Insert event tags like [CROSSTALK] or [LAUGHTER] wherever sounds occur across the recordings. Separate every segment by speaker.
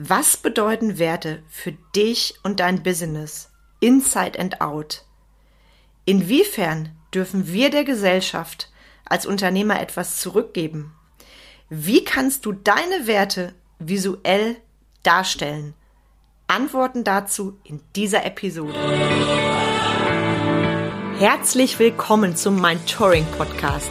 Speaker 1: Was bedeuten Werte für dich und dein Business, inside and out? Inwiefern dürfen wir der Gesellschaft als Unternehmer etwas zurückgeben? Wie kannst du deine Werte visuell darstellen? Antworten dazu in dieser Episode. Herzlich willkommen zum Mind Touring Podcast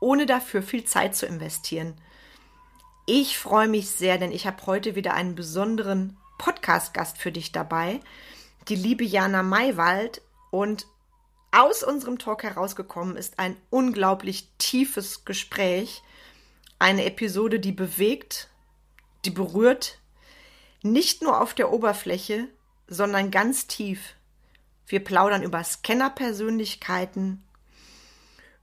Speaker 1: ohne dafür viel Zeit zu investieren. Ich freue mich sehr, denn ich habe heute wieder einen besonderen Podcast-Gast für dich dabei, die liebe Jana Maywald. Und aus unserem Talk herausgekommen ist ein unglaublich tiefes Gespräch, eine Episode, die bewegt, die berührt, nicht nur auf der Oberfläche, sondern ganz tief. Wir plaudern über Scanner-Persönlichkeiten,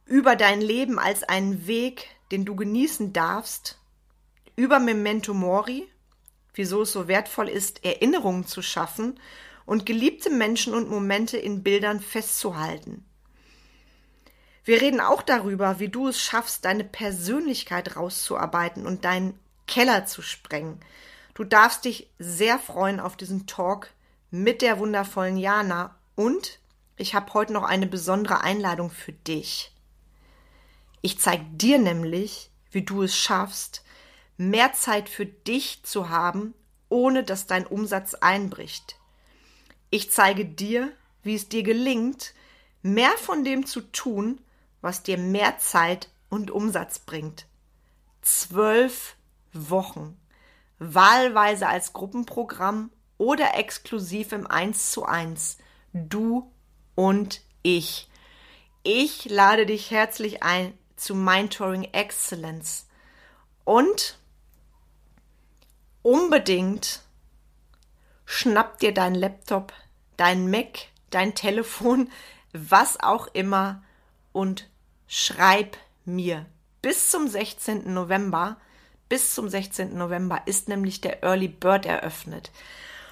Speaker 1: über dein Leben als einen Weg, den du genießen darfst, über Memento Mori, wieso es so wertvoll ist, Erinnerungen zu schaffen und geliebte Menschen und Momente in Bildern festzuhalten. Wir reden auch darüber, wie du es schaffst, deine Persönlichkeit rauszuarbeiten und deinen Keller zu sprengen. Du darfst dich sehr freuen auf diesen Talk mit der wundervollen Jana und ich habe heute noch eine besondere Einladung für dich. Ich zeige dir nämlich, wie du es schaffst, mehr Zeit für dich zu haben, ohne dass dein Umsatz einbricht. Ich zeige dir, wie es dir gelingt, mehr von dem zu tun, was dir mehr Zeit und Umsatz bringt. Zwölf Wochen, wahlweise als Gruppenprogramm oder exklusiv im Eins zu eins. Du und ich. Ich lade dich herzlich ein, zu Mindtouring Excellence. Und unbedingt schnapp dir dein Laptop, dein Mac, dein Telefon, [LAUGHS] was auch immer und schreib mir. Bis zum 16. November, bis zum 16. November ist nämlich der Early Bird eröffnet.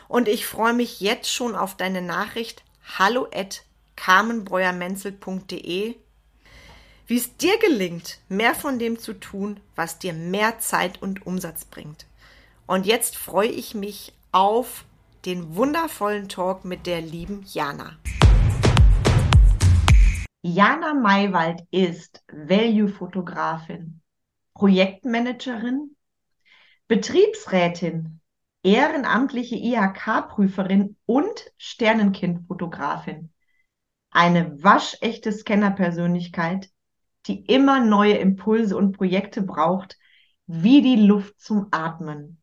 Speaker 1: Und ich freue mich jetzt schon auf deine Nachricht hallo at carmenbreuermenzel.de wie es dir gelingt, mehr von dem zu tun, was dir mehr Zeit und Umsatz bringt. Und jetzt freue ich mich auf den wundervollen Talk mit der lieben Jana. Jana Maywald ist Value-Fotografin, Projektmanagerin, Betriebsrätin, ehrenamtliche IHK-Prüferin und Sternenkind-Fotografin. Eine waschechte Scanner-Persönlichkeit, die immer neue Impulse und Projekte braucht, wie die Luft zum Atmen.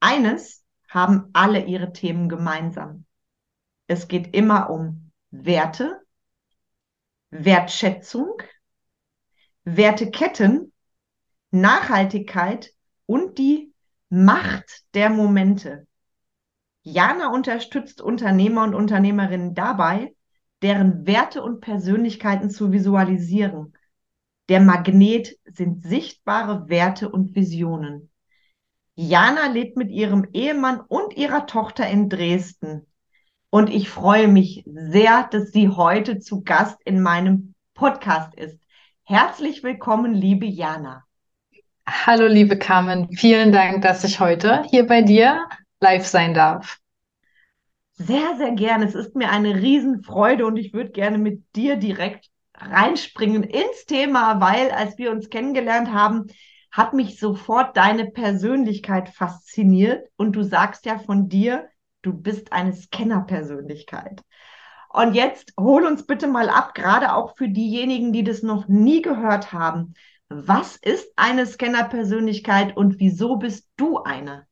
Speaker 1: Eines haben alle ihre Themen gemeinsam. Es geht immer um Werte, Wertschätzung, Werteketten, Nachhaltigkeit und die Macht der Momente. Jana unterstützt Unternehmer und Unternehmerinnen dabei, deren Werte und Persönlichkeiten zu visualisieren der Magnet sind sichtbare Werte und Visionen. Jana lebt mit ihrem Ehemann und ihrer Tochter in Dresden. Und ich freue mich sehr, dass sie heute zu Gast in meinem Podcast ist. Herzlich willkommen, liebe Jana.
Speaker 2: Hallo, liebe Carmen. Vielen Dank, dass ich heute hier bei dir live sein darf.
Speaker 1: Sehr, sehr gerne. Es ist mir eine Riesenfreude und ich würde gerne mit dir direkt reinspringen ins Thema, weil als wir uns kennengelernt haben, hat mich sofort deine Persönlichkeit fasziniert und du sagst ja von dir, du bist eine Scanner-Persönlichkeit. Und jetzt hol uns bitte mal ab, gerade auch für diejenigen, die das noch nie gehört haben. Was ist eine Scanner-Persönlichkeit und wieso bist du eine?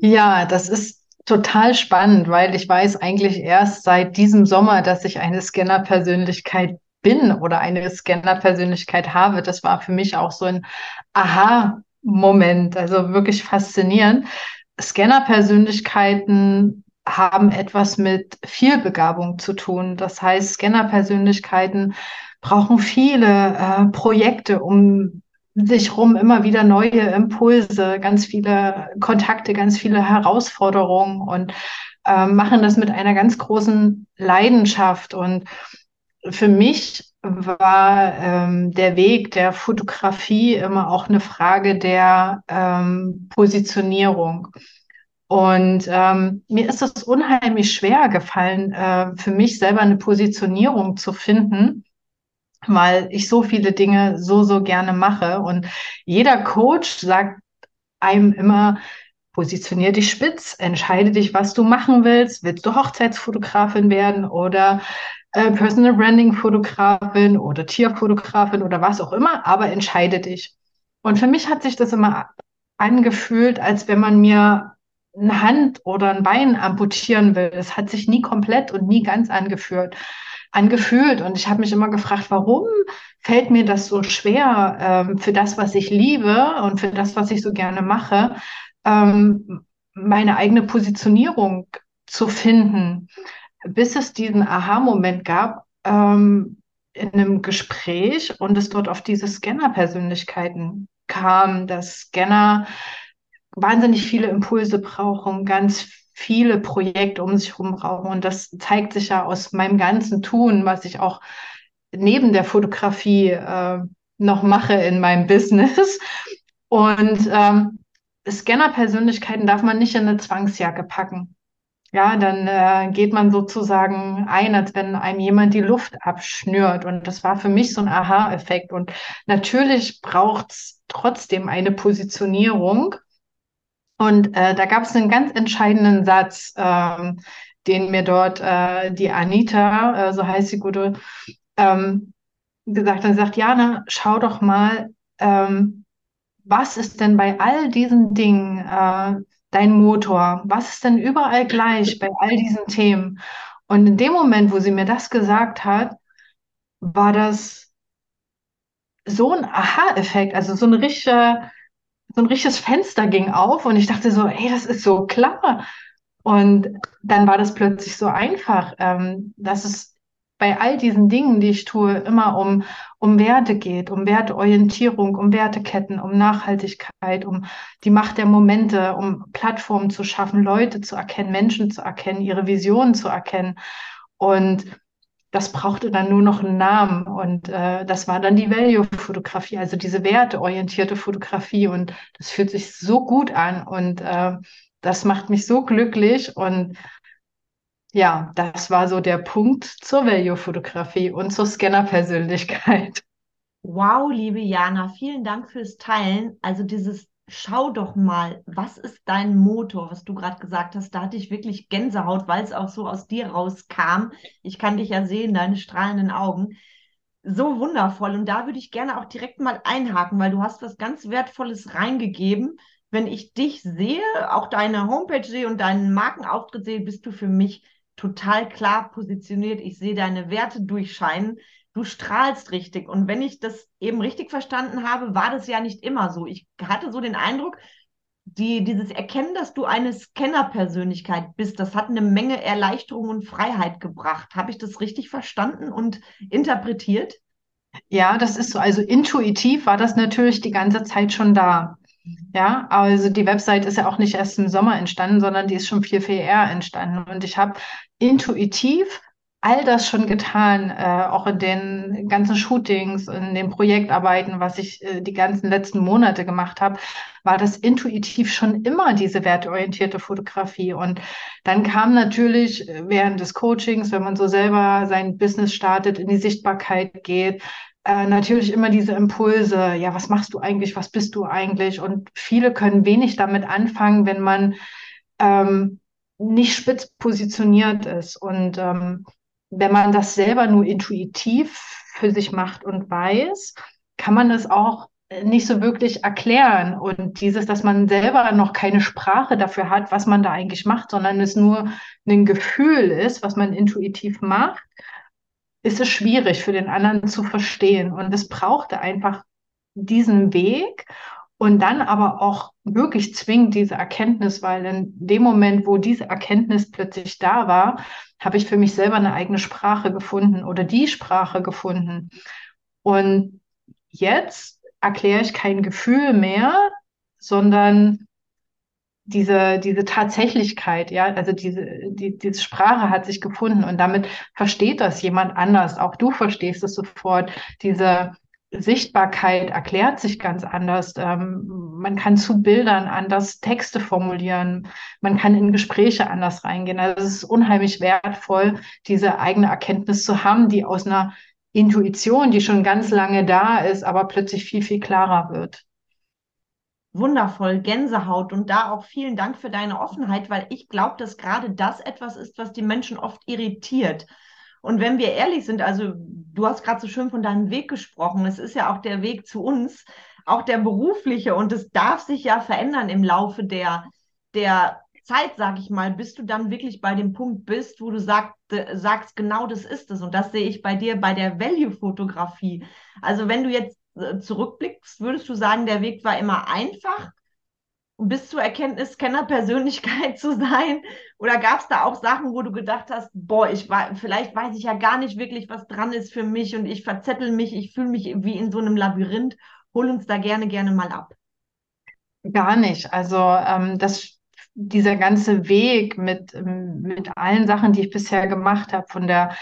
Speaker 2: Ja, das ist total spannend, weil ich weiß eigentlich erst seit diesem Sommer, dass ich eine Scanner-Persönlichkeit bin oder eine Scanner-Persönlichkeit habe. Das war für mich auch so ein Aha-Moment, also wirklich faszinierend. Scanner-Persönlichkeiten haben etwas mit Vielbegabung zu tun. Das heißt, Scanner-Persönlichkeiten brauchen viele äh, Projekte, um sich rum immer wieder neue Impulse, ganz viele Kontakte, ganz viele Herausforderungen und äh, machen das mit einer ganz großen Leidenschaft. Und für mich war ähm, der Weg der Fotografie immer auch eine Frage der ähm, Positionierung. Und ähm, mir ist es unheimlich schwer gefallen, äh, für mich selber eine Positionierung zu finden, weil ich so viele Dinge so, so gerne mache. Und jeder Coach sagt einem immer, positionier dich spitz, entscheide dich, was du machen willst. Willst du Hochzeitsfotografin werden oder äh, Personal Branding Fotografin oder Tierfotografin oder was auch immer, aber entscheide dich. Und für mich hat sich das immer angefühlt, als wenn man mir eine Hand oder ein Bein amputieren will. Es hat sich nie komplett und nie ganz angeführt, angefühlt. Und ich habe mich immer gefragt, warum fällt mir das so schwer, ähm, für das, was ich liebe und für das, was ich so gerne mache, ähm, meine eigene Positionierung zu finden, bis es diesen Aha-Moment gab ähm, in einem Gespräch und es dort auf diese Scanner-Persönlichkeiten kam, dass Scanner wahnsinnig viele Impulse brauchen, ganz viele Projekte um sich herum brauchen. Und das zeigt sich ja aus meinem ganzen Tun, was ich auch neben der Fotografie äh, noch mache in meinem [LAUGHS] Business. Und ähm, Scanner-Persönlichkeiten darf man nicht in eine Zwangsjacke packen. Ja, dann äh, geht man sozusagen ein, als wenn einem jemand die Luft abschnürt. Und das war für mich so ein Aha-Effekt. Und natürlich braucht es trotzdem eine Positionierung. Und äh, da gab es einen ganz entscheidenden Satz, ähm, den mir dort äh, die Anita, äh, so heißt sie gute, ähm, gesagt hat. Sie sagt, Jana, schau doch mal, ähm, was ist denn bei all diesen Dingen äh, dein Motor? Was ist denn überall gleich bei all diesen Themen? Und in dem Moment, wo sie mir das gesagt hat, war das so ein Aha-Effekt, also so ein richtiger, so ein richtiges Fenster ging auf und ich dachte so, hey, das ist so klar. Und dann war das plötzlich so einfach, ähm, dass es bei all diesen Dingen, die ich tue, immer um, um Werte geht, um Werteorientierung, um Werteketten, um Nachhaltigkeit, um die Macht der Momente, um Plattformen zu schaffen, Leute zu erkennen, Menschen zu erkennen, ihre Visionen zu erkennen. Und das brauchte dann nur noch einen Namen. Und äh, das war dann die Value-Fotografie, also diese werteorientierte Fotografie. Und das fühlt sich so gut an und äh, das macht mich so glücklich. Und ja, das war so der Punkt zur Value-Fotografie und zur Scanner-Persönlichkeit.
Speaker 1: Wow, liebe Jana, vielen Dank fürs Teilen. Also dieses Schau doch mal, was ist dein Motor, was du gerade gesagt hast? Da hatte ich wirklich Gänsehaut, weil es auch so aus dir rauskam. Ich kann dich ja sehen, deine strahlenden Augen. So wundervoll. Und da würde ich gerne auch direkt mal einhaken, weil du hast was ganz Wertvolles reingegeben. Wenn ich dich sehe, auch deine Homepage sehe und deinen Markenauftritt sehe, bist du für mich total klar positioniert. Ich sehe deine Werte durchscheinen. Du strahlst richtig. Und wenn ich das eben richtig verstanden habe, war das ja nicht immer so. Ich hatte so den Eindruck, die, dieses Erkennen, dass du eine Scanner-Persönlichkeit bist, das hat eine Menge Erleichterung und Freiheit gebracht. Habe ich das richtig verstanden und interpretiert?
Speaker 2: Ja, das ist so. Also intuitiv war das natürlich die ganze Zeit schon da. Ja, also die Website ist ja auch nicht erst im Sommer entstanden, sondern die ist schon viel, viel eher entstanden. Und ich habe intuitiv all das schon getan, äh, auch in den ganzen Shootings, in den Projektarbeiten, was ich äh, die ganzen letzten Monate gemacht habe, war das intuitiv schon immer diese werteorientierte Fotografie. Und dann kam natürlich während des Coachings, wenn man so selber sein Business startet, in die Sichtbarkeit geht, äh, natürlich immer diese Impulse, ja, was machst du eigentlich, was bist du eigentlich? Und viele können wenig damit anfangen, wenn man ähm, nicht spitz positioniert ist. Und ähm, wenn man das selber nur intuitiv für sich macht und weiß, kann man es auch nicht so wirklich erklären. Und dieses, dass man selber noch keine Sprache dafür hat, was man da eigentlich macht, sondern es nur ein Gefühl ist, was man intuitiv macht, ist es schwierig für den anderen zu verstehen. Und es brauchte einfach diesen Weg. Und dann aber auch wirklich zwingend diese Erkenntnis, weil in dem Moment, wo diese Erkenntnis plötzlich da war, habe ich für mich selber eine eigene Sprache gefunden oder die Sprache gefunden. Und jetzt erkläre ich kein Gefühl mehr, sondern diese, diese Tatsächlichkeit, ja, also diese, die, diese Sprache hat sich gefunden und damit versteht das jemand anders. Auch du verstehst es sofort. Diese Sichtbarkeit erklärt sich ganz anders. Ähm, man kann zu Bildern anders Texte formulieren. Man kann in Gespräche anders reingehen. Also es ist unheimlich wertvoll, diese eigene Erkenntnis zu haben, die aus einer Intuition, die schon ganz lange da ist, aber plötzlich viel, viel klarer wird
Speaker 1: wundervoll, Gänsehaut und da auch vielen Dank für deine Offenheit, weil ich glaube, dass gerade das etwas ist, was die Menschen oft irritiert. Und wenn wir ehrlich sind, also du hast gerade so schön von deinem Weg gesprochen, es ist ja auch der Weg zu uns, auch der berufliche und es darf sich ja verändern im Laufe der, der Zeit, sage ich mal, bis du dann wirklich bei dem Punkt bist, wo du sag, sagst, genau das ist es. Und das sehe ich bei dir bei der Value-Fotografie. Also wenn du jetzt äh, zurückblickst, würdest du sagen, der Weg war immer einfach, bis zur Erkenntnis Kennerpersönlichkeit [LAUGHS] zu sein? Oder gab es da auch Sachen, wo du gedacht hast, boah, ich war, vielleicht weiß ich ja gar nicht wirklich, was dran ist für mich und ich verzettel mich, ich fühle mich wie in so einem Labyrinth. Hol uns da gerne, gerne mal ab.
Speaker 2: Gar nicht. Also ähm, das, dieser ganze Weg mit, mit allen Sachen, die ich bisher gemacht habe, von der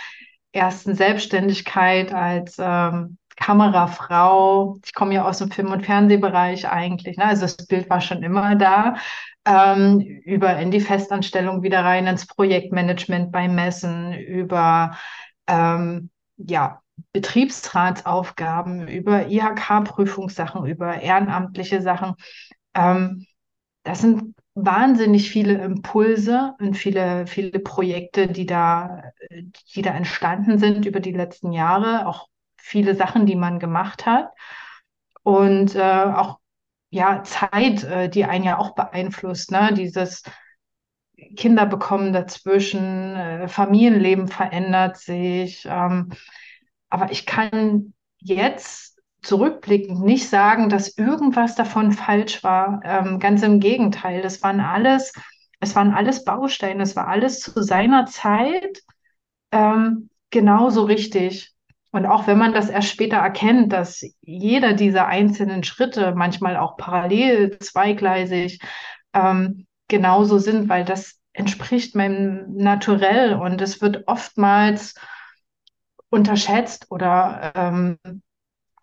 Speaker 2: ersten Selbstständigkeit als ähm, Kamerafrau. Ich komme ja aus dem Film- und Fernsehbereich eigentlich. Ne? Also das Bild war schon immer da. Ähm, über in die Festanstellung wieder rein, ins Projektmanagement bei Messen, über ähm, ja, Betriebsratsaufgaben, über IHK-Prüfungssachen, über ehrenamtliche Sachen. Ähm, das sind wahnsinnig viele Impulse und viele, viele Projekte, die da, die da entstanden sind über die letzten Jahre, auch viele Sachen, die man gemacht hat. Und äh, auch ja, Zeit, äh, die einen ja auch beeinflusst, ne? Dieses Kinder bekommen dazwischen, äh, Familienleben verändert sich. Ähm, aber ich kann jetzt zurückblickend nicht sagen, dass irgendwas davon falsch war. Ähm, ganz im Gegenteil, das waren alles, es waren alles Bausteine, es war alles zu seiner Zeit ähm, genauso richtig. Und auch wenn man das erst später erkennt, dass jeder dieser einzelnen Schritte manchmal auch parallel, zweigleisig ähm, genauso sind, weil das entspricht meinem Naturell und es wird oftmals unterschätzt oder ähm,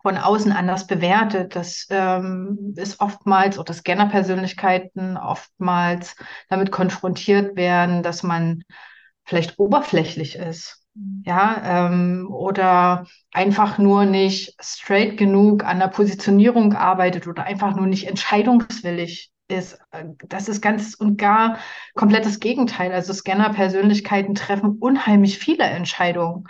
Speaker 2: von außen anders bewertet. Das ähm, ist oftmals, oder Scanner-Persönlichkeiten oftmals damit konfrontiert werden, dass man vielleicht oberflächlich ist ja, ähm, oder einfach nur nicht straight genug an der Positionierung arbeitet oder einfach nur nicht entscheidungswillig ist. Das ist ganz und gar komplettes Gegenteil. Also Scanner-Persönlichkeiten treffen unheimlich viele Entscheidungen,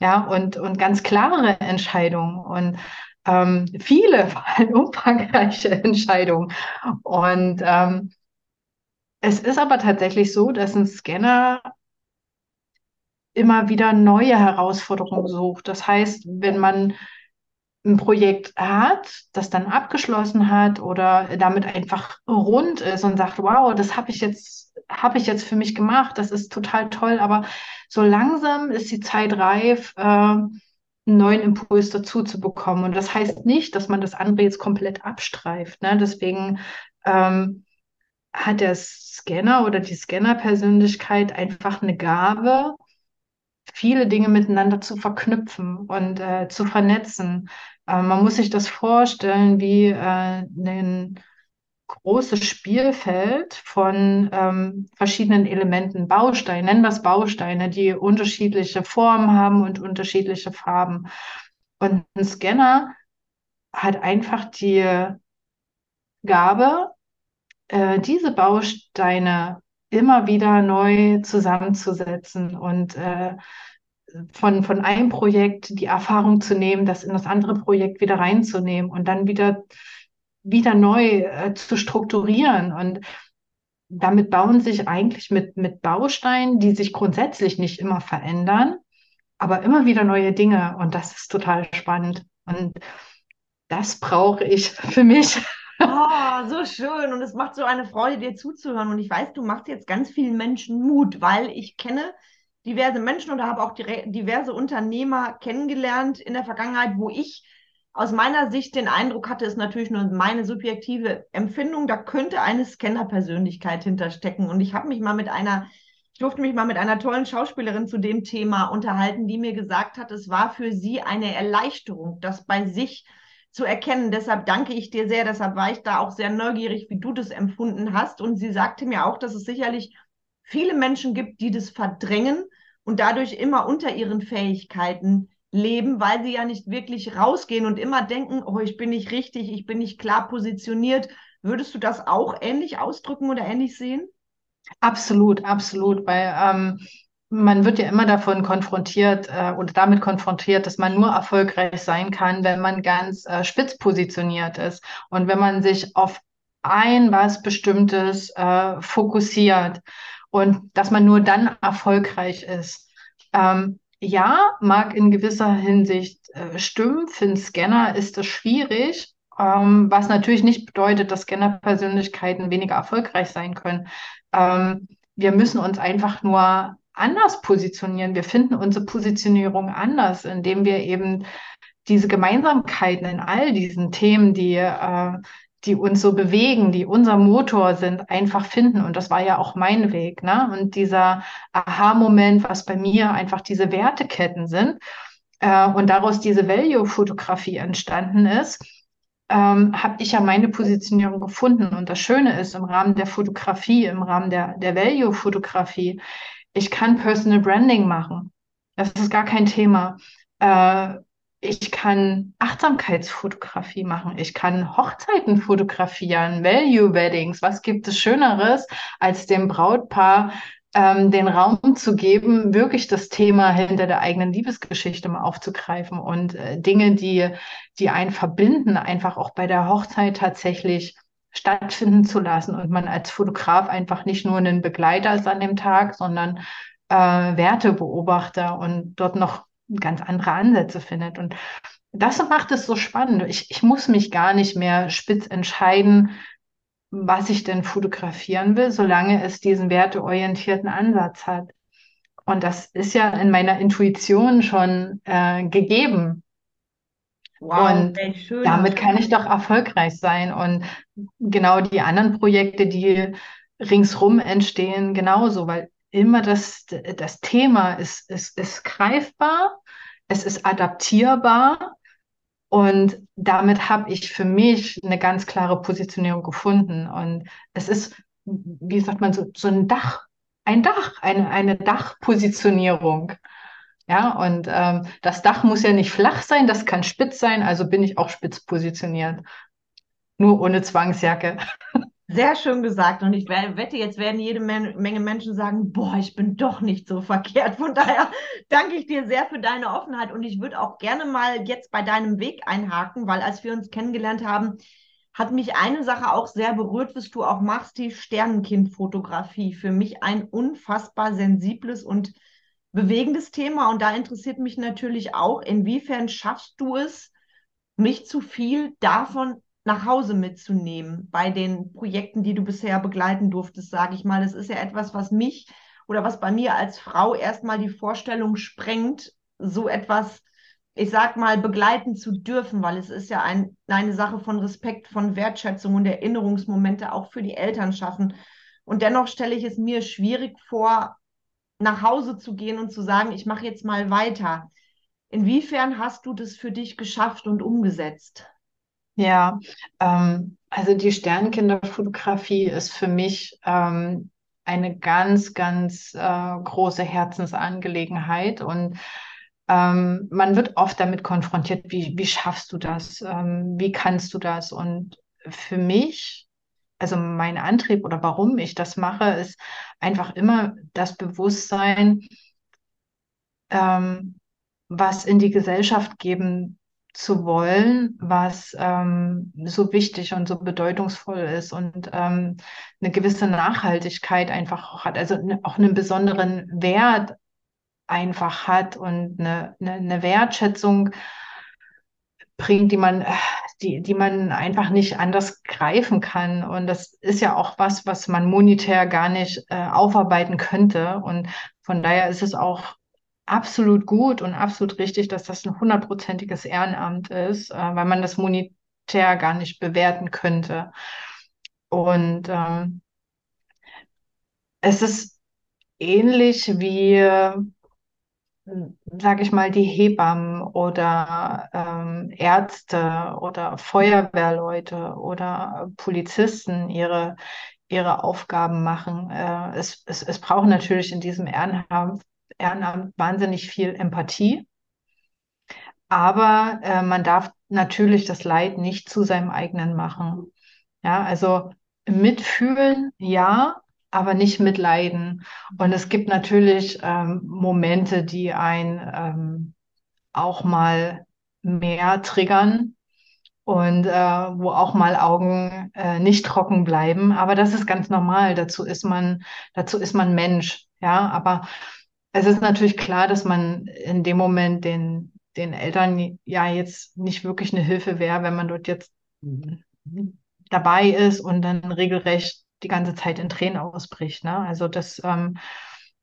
Speaker 2: ja, und, und ganz klare Entscheidungen und ähm, viele, [LAUGHS] vor allem umfangreiche Entscheidungen. Und ähm, es ist aber tatsächlich so, dass ein Scanner immer wieder neue Herausforderungen sucht. Das heißt, wenn man ein Projekt hat, das dann abgeschlossen hat oder damit einfach rund ist und sagt, wow, das habe ich jetzt, habe ich jetzt für mich gemacht, das ist total toll, aber so langsam ist die Zeit reif, äh, einen neuen Impuls dazu zu bekommen. Und das heißt nicht, dass man das andere jetzt komplett abstreift. Ne? Deswegen ähm, hat der Scanner oder die Scanner-Persönlichkeit einfach eine Gabe, viele Dinge miteinander zu verknüpfen und äh, zu vernetzen. Äh, man muss sich das vorstellen wie äh, ein großes Spielfeld von ähm, verschiedenen Elementen, Bausteine, nennen wir es Bausteine, die unterschiedliche Formen haben und unterschiedliche Farben. Und ein Scanner hat einfach die Gabe, äh, diese Bausteine immer wieder neu zusammenzusetzen und äh, von, von einem Projekt die Erfahrung zu nehmen, das in das andere Projekt wieder reinzunehmen und dann wieder, wieder neu äh, zu strukturieren. Und damit bauen sich eigentlich mit, mit Bausteinen, die sich grundsätzlich nicht immer verändern, aber immer wieder neue Dinge. Und das ist total spannend. Und das brauche ich [LAUGHS] für mich
Speaker 1: Oh, so schön. Und es macht so eine Freude, dir zuzuhören. Und ich weiß, du machst jetzt ganz vielen Menschen Mut, weil ich kenne diverse Menschen und habe auch diverse Unternehmer kennengelernt in der Vergangenheit, wo ich aus meiner Sicht den Eindruck hatte, ist natürlich nur meine subjektive Empfindung, da könnte eine Scanner-Persönlichkeit hinterstecken. Und ich habe mich mal mit einer, ich durfte mich mal mit einer tollen Schauspielerin zu dem Thema unterhalten, die mir gesagt hat, es war für sie eine Erleichterung, das bei sich zu erkennen. Deshalb danke ich dir sehr. Deshalb war ich da auch sehr neugierig, wie du das empfunden hast. Und sie sagte mir auch, dass es sicherlich viele Menschen gibt, die das verdrängen und dadurch immer unter ihren Fähigkeiten leben, weil sie ja nicht wirklich rausgehen und immer denken, oh, ich bin nicht richtig, ich bin nicht klar positioniert. Würdest du das auch ähnlich ausdrücken oder ähnlich sehen?
Speaker 2: Absolut, absolut, weil ähm, man wird ja immer davon konfrontiert äh, oder damit konfrontiert, dass man nur erfolgreich sein kann, wenn man ganz äh, spitz positioniert ist und wenn man sich auf ein was Bestimmtes äh, fokussiert und dass man nur dann erfolgreich ist. Ähm, ja, mag in gewisser Hinsicht äh, stimmen. Für einen Scanner ist es schwierig, ähm, was natürlich nicht bedeutet, dass Scanner-Persönlichkeiten weniger erfolgreich sein können. Ähm, wir müssen uns einfach nur anders positionieren. Wir finden unsere Positionierung anders, indem wir eben diese Gemeinsamkeiten in all diesen Themen, die äh, die uns so bewegen, die unser Motor sind, einfach finden. Und das war ja auch mein Weg. Ne? Und dieser Aha-Moment, was bei mir einfach diese Werteketten sind äh, und daraus diese Value-Fotografie entstanden ist, ähm, habe ich ja meine Positionierung gefunden. Und das Schöne ist, im Rahmen der Fotografie, im Rahmen der, der Value-Fotografie, ich kann Personal Branding machen. Das ist gar kein Thema. Äh, ich kann Achtsamkeitsfotografie machen, ich kann Hochzeiten fotografieren, Value Weddings. Was gibt es Schöneres, als dem Brautpaar ähm, den Raum zu geben, wirklich das Thema hinter der eigenen Liebesgeschichte mal aufzugreifen und äh, Dinge, die, die einen verbinden, einfach auch bei der Hochzeit tatsächlich stattfinden zu lassen und man als Fotograf einfach nicht nur ein Begleiter ist an dem Tag, sondern äh, Wertebeobachter und dort noch ganz andere Ansätze findet. Und das macht es so spannend. Ich, ich muss mich gar nicht mehr spitz entscheiden, was ich denn fotografieren will, solange es diesen werteorientierten Ansatz hat. Und das ist ja in meiner Intuition schon äh, gegeben. Wow, und schön. damit kann ich doch erfolgreich sein. Und genau die anderen Projekte, die ringsrum entstehen, genauso, weil immer das, das Thema ist, ist, ist greifbar, es ist adaptierbar und damit habe ich für mich eine ganz klare Positionierung gefunden. Und es ist, wie sagt man, so, so ein Dach, ein Dach, eine, eine Dachpositionierung. Ja, und ähm, das Dach muss ja nicht flach sein, das kann spitz sein, also bin ich auch spitz positioniert. Nur ohne Zwangsjacke.
Speaker 1: Sehr schön gesagt. Und ich wette, jetzt werden jede Menge Menschen sagen, boah, ich bin doch nicht so verkehrt. Von daher danke ich dir sehr für deine Offenheit. Und ich würde auch gerne mal jetzt bei deinem Weg einhaken, weil als wir uns kennengelernt haben, hat mich eine Sache auch sehr berührt, was du auch machst, die Sternenkindfotografie. Für mich ein unfassbar sensibles und bewegendes Thema. Und da interessiert mich natürlich auch, inwiefern schaffst du es, mich zu viel davon nach Hause mitzunehmen bei den Projekten, die du bisher begleiten durftest, sage ich mal. Das ist ja etwas, was mich oder was bei mir als Frau erstmal die Vorstellung sprengt, so etwas, ich sag mal, begleiten zu dürfen, weil es ist ja ein, eine Sache von Respekt, von Wertschätzung und Erinnerungsmomente auch für die Eltern schaffen. Und dennoch stelle ich es mir schwierig vor, nach Hause zu gehen und zu sagen, ich mache jetzt mal weiter. Inwiefern hast du das für dich geschafft und umgesetzt?
Speaker 2: Ja, ähm, also die Sternkinderfotografie ist für mich ähm, eine ganz, ganz äh, große Herzensangelegenheit und ähm, man wird oft damit konfrontiert, wie, wie schaffst du das? Ähm, wie kannst du das? Und für mich, also mein Antrieb oder warum ich das mache, ist einfach immer das Bewusstsein, ähm, was in die Gesellschaft geben zu wollen, was ähm, so wichtig und so bedeutungsvoll ist und ähm, eine gewisse Nachhaltigkeit einfach auch hat, also auch einen besonderen Wert einfach hat und eine, eine, eine Wertschätzung bringt, die man, die, die man einfach nicht anders greifen kann. Und das ist ja auch was, was man monetär gar nicht äh, aufarbeiten könnte. Und von daher ist es auch absolut gut und absolut richtig, dass das ein hundertprozentiges Ehrenamt ist, äh, weil man das monetär gar nicht bewerten könnte. Und ähm, es ist ähnlich wie sage ich mal, die Hebammen oder ähm, Ärzte oder Feuerwehrleute oder Polizisten ihre, ihre Aufgaben machen. Äh, es, es, es braucht natürlich in diesem Ehrenamt, Ehrenamt wahnsinnig viel Empathie, aber äh, man darf natürlich das Leid nicht zu seinem eigenen machen. Ja, also mitfühlen, ja, aber nicht mitleiden. Und es gibt natürlich ähm, Momente, die einen ähm, auch mal mehr triggern und äh, wo auch mal Augen äh, nicht trocken bleiben. Aber das ist ganz normal. Dazu ist man, dazu ist man Mensch. Ja, aber es ist natürlich klar, dass man in dem Moment den, den Eltern ja jetzt nicht wirklich eine Hilfe wäre, wenn man dort jetzt dabei ist und dann regelrecht die ganze Zeit in Tränen ausbricht. Ne? Also das, ähm,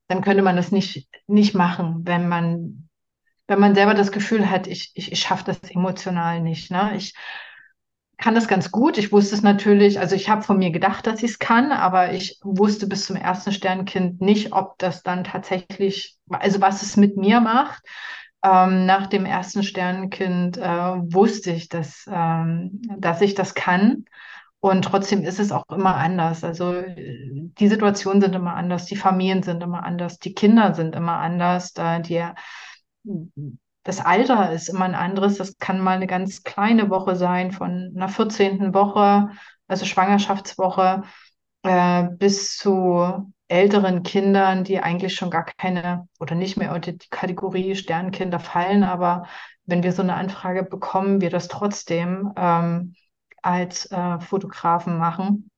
Speaker 2: dann könnte man das nicht, nicht machen, wenn man, wenn man selber das Gefühl hat, ich, ich, ich schaffe das emotional nicht. Ne? Ich kann das ganz gut. Ich wusste es natürlich, also ich habe von mir gedacht, dass ich es kann, aber ich wusste bis zum ersten Sternkind nicht, ob das dann tatsächlich, also was es mit mir macht. Ähm, nach dem ersten Sternenkind äh, wusste ich, dass, ähm, dass ich das kann. Und trotzdem ist es auch immer anders. Also die Situationen sind immer anders, die Familien sind immer anders, die Kinder sind immer anders. Die, das Alter ist immer ein anderes. Das kann mal eine ganz kleine Woche sein, von einer 14. Woche, also Schwangerschaftswoche, äh, bis zu älteren Kindern, die eigentlich schon gar keine oder nicht mehr unter die Kategorie Sternkinder fallen. Aber wenn wir so eine Anfrage bekommen, wir das trotzdem. Ähm, als äh, Fotografen machen.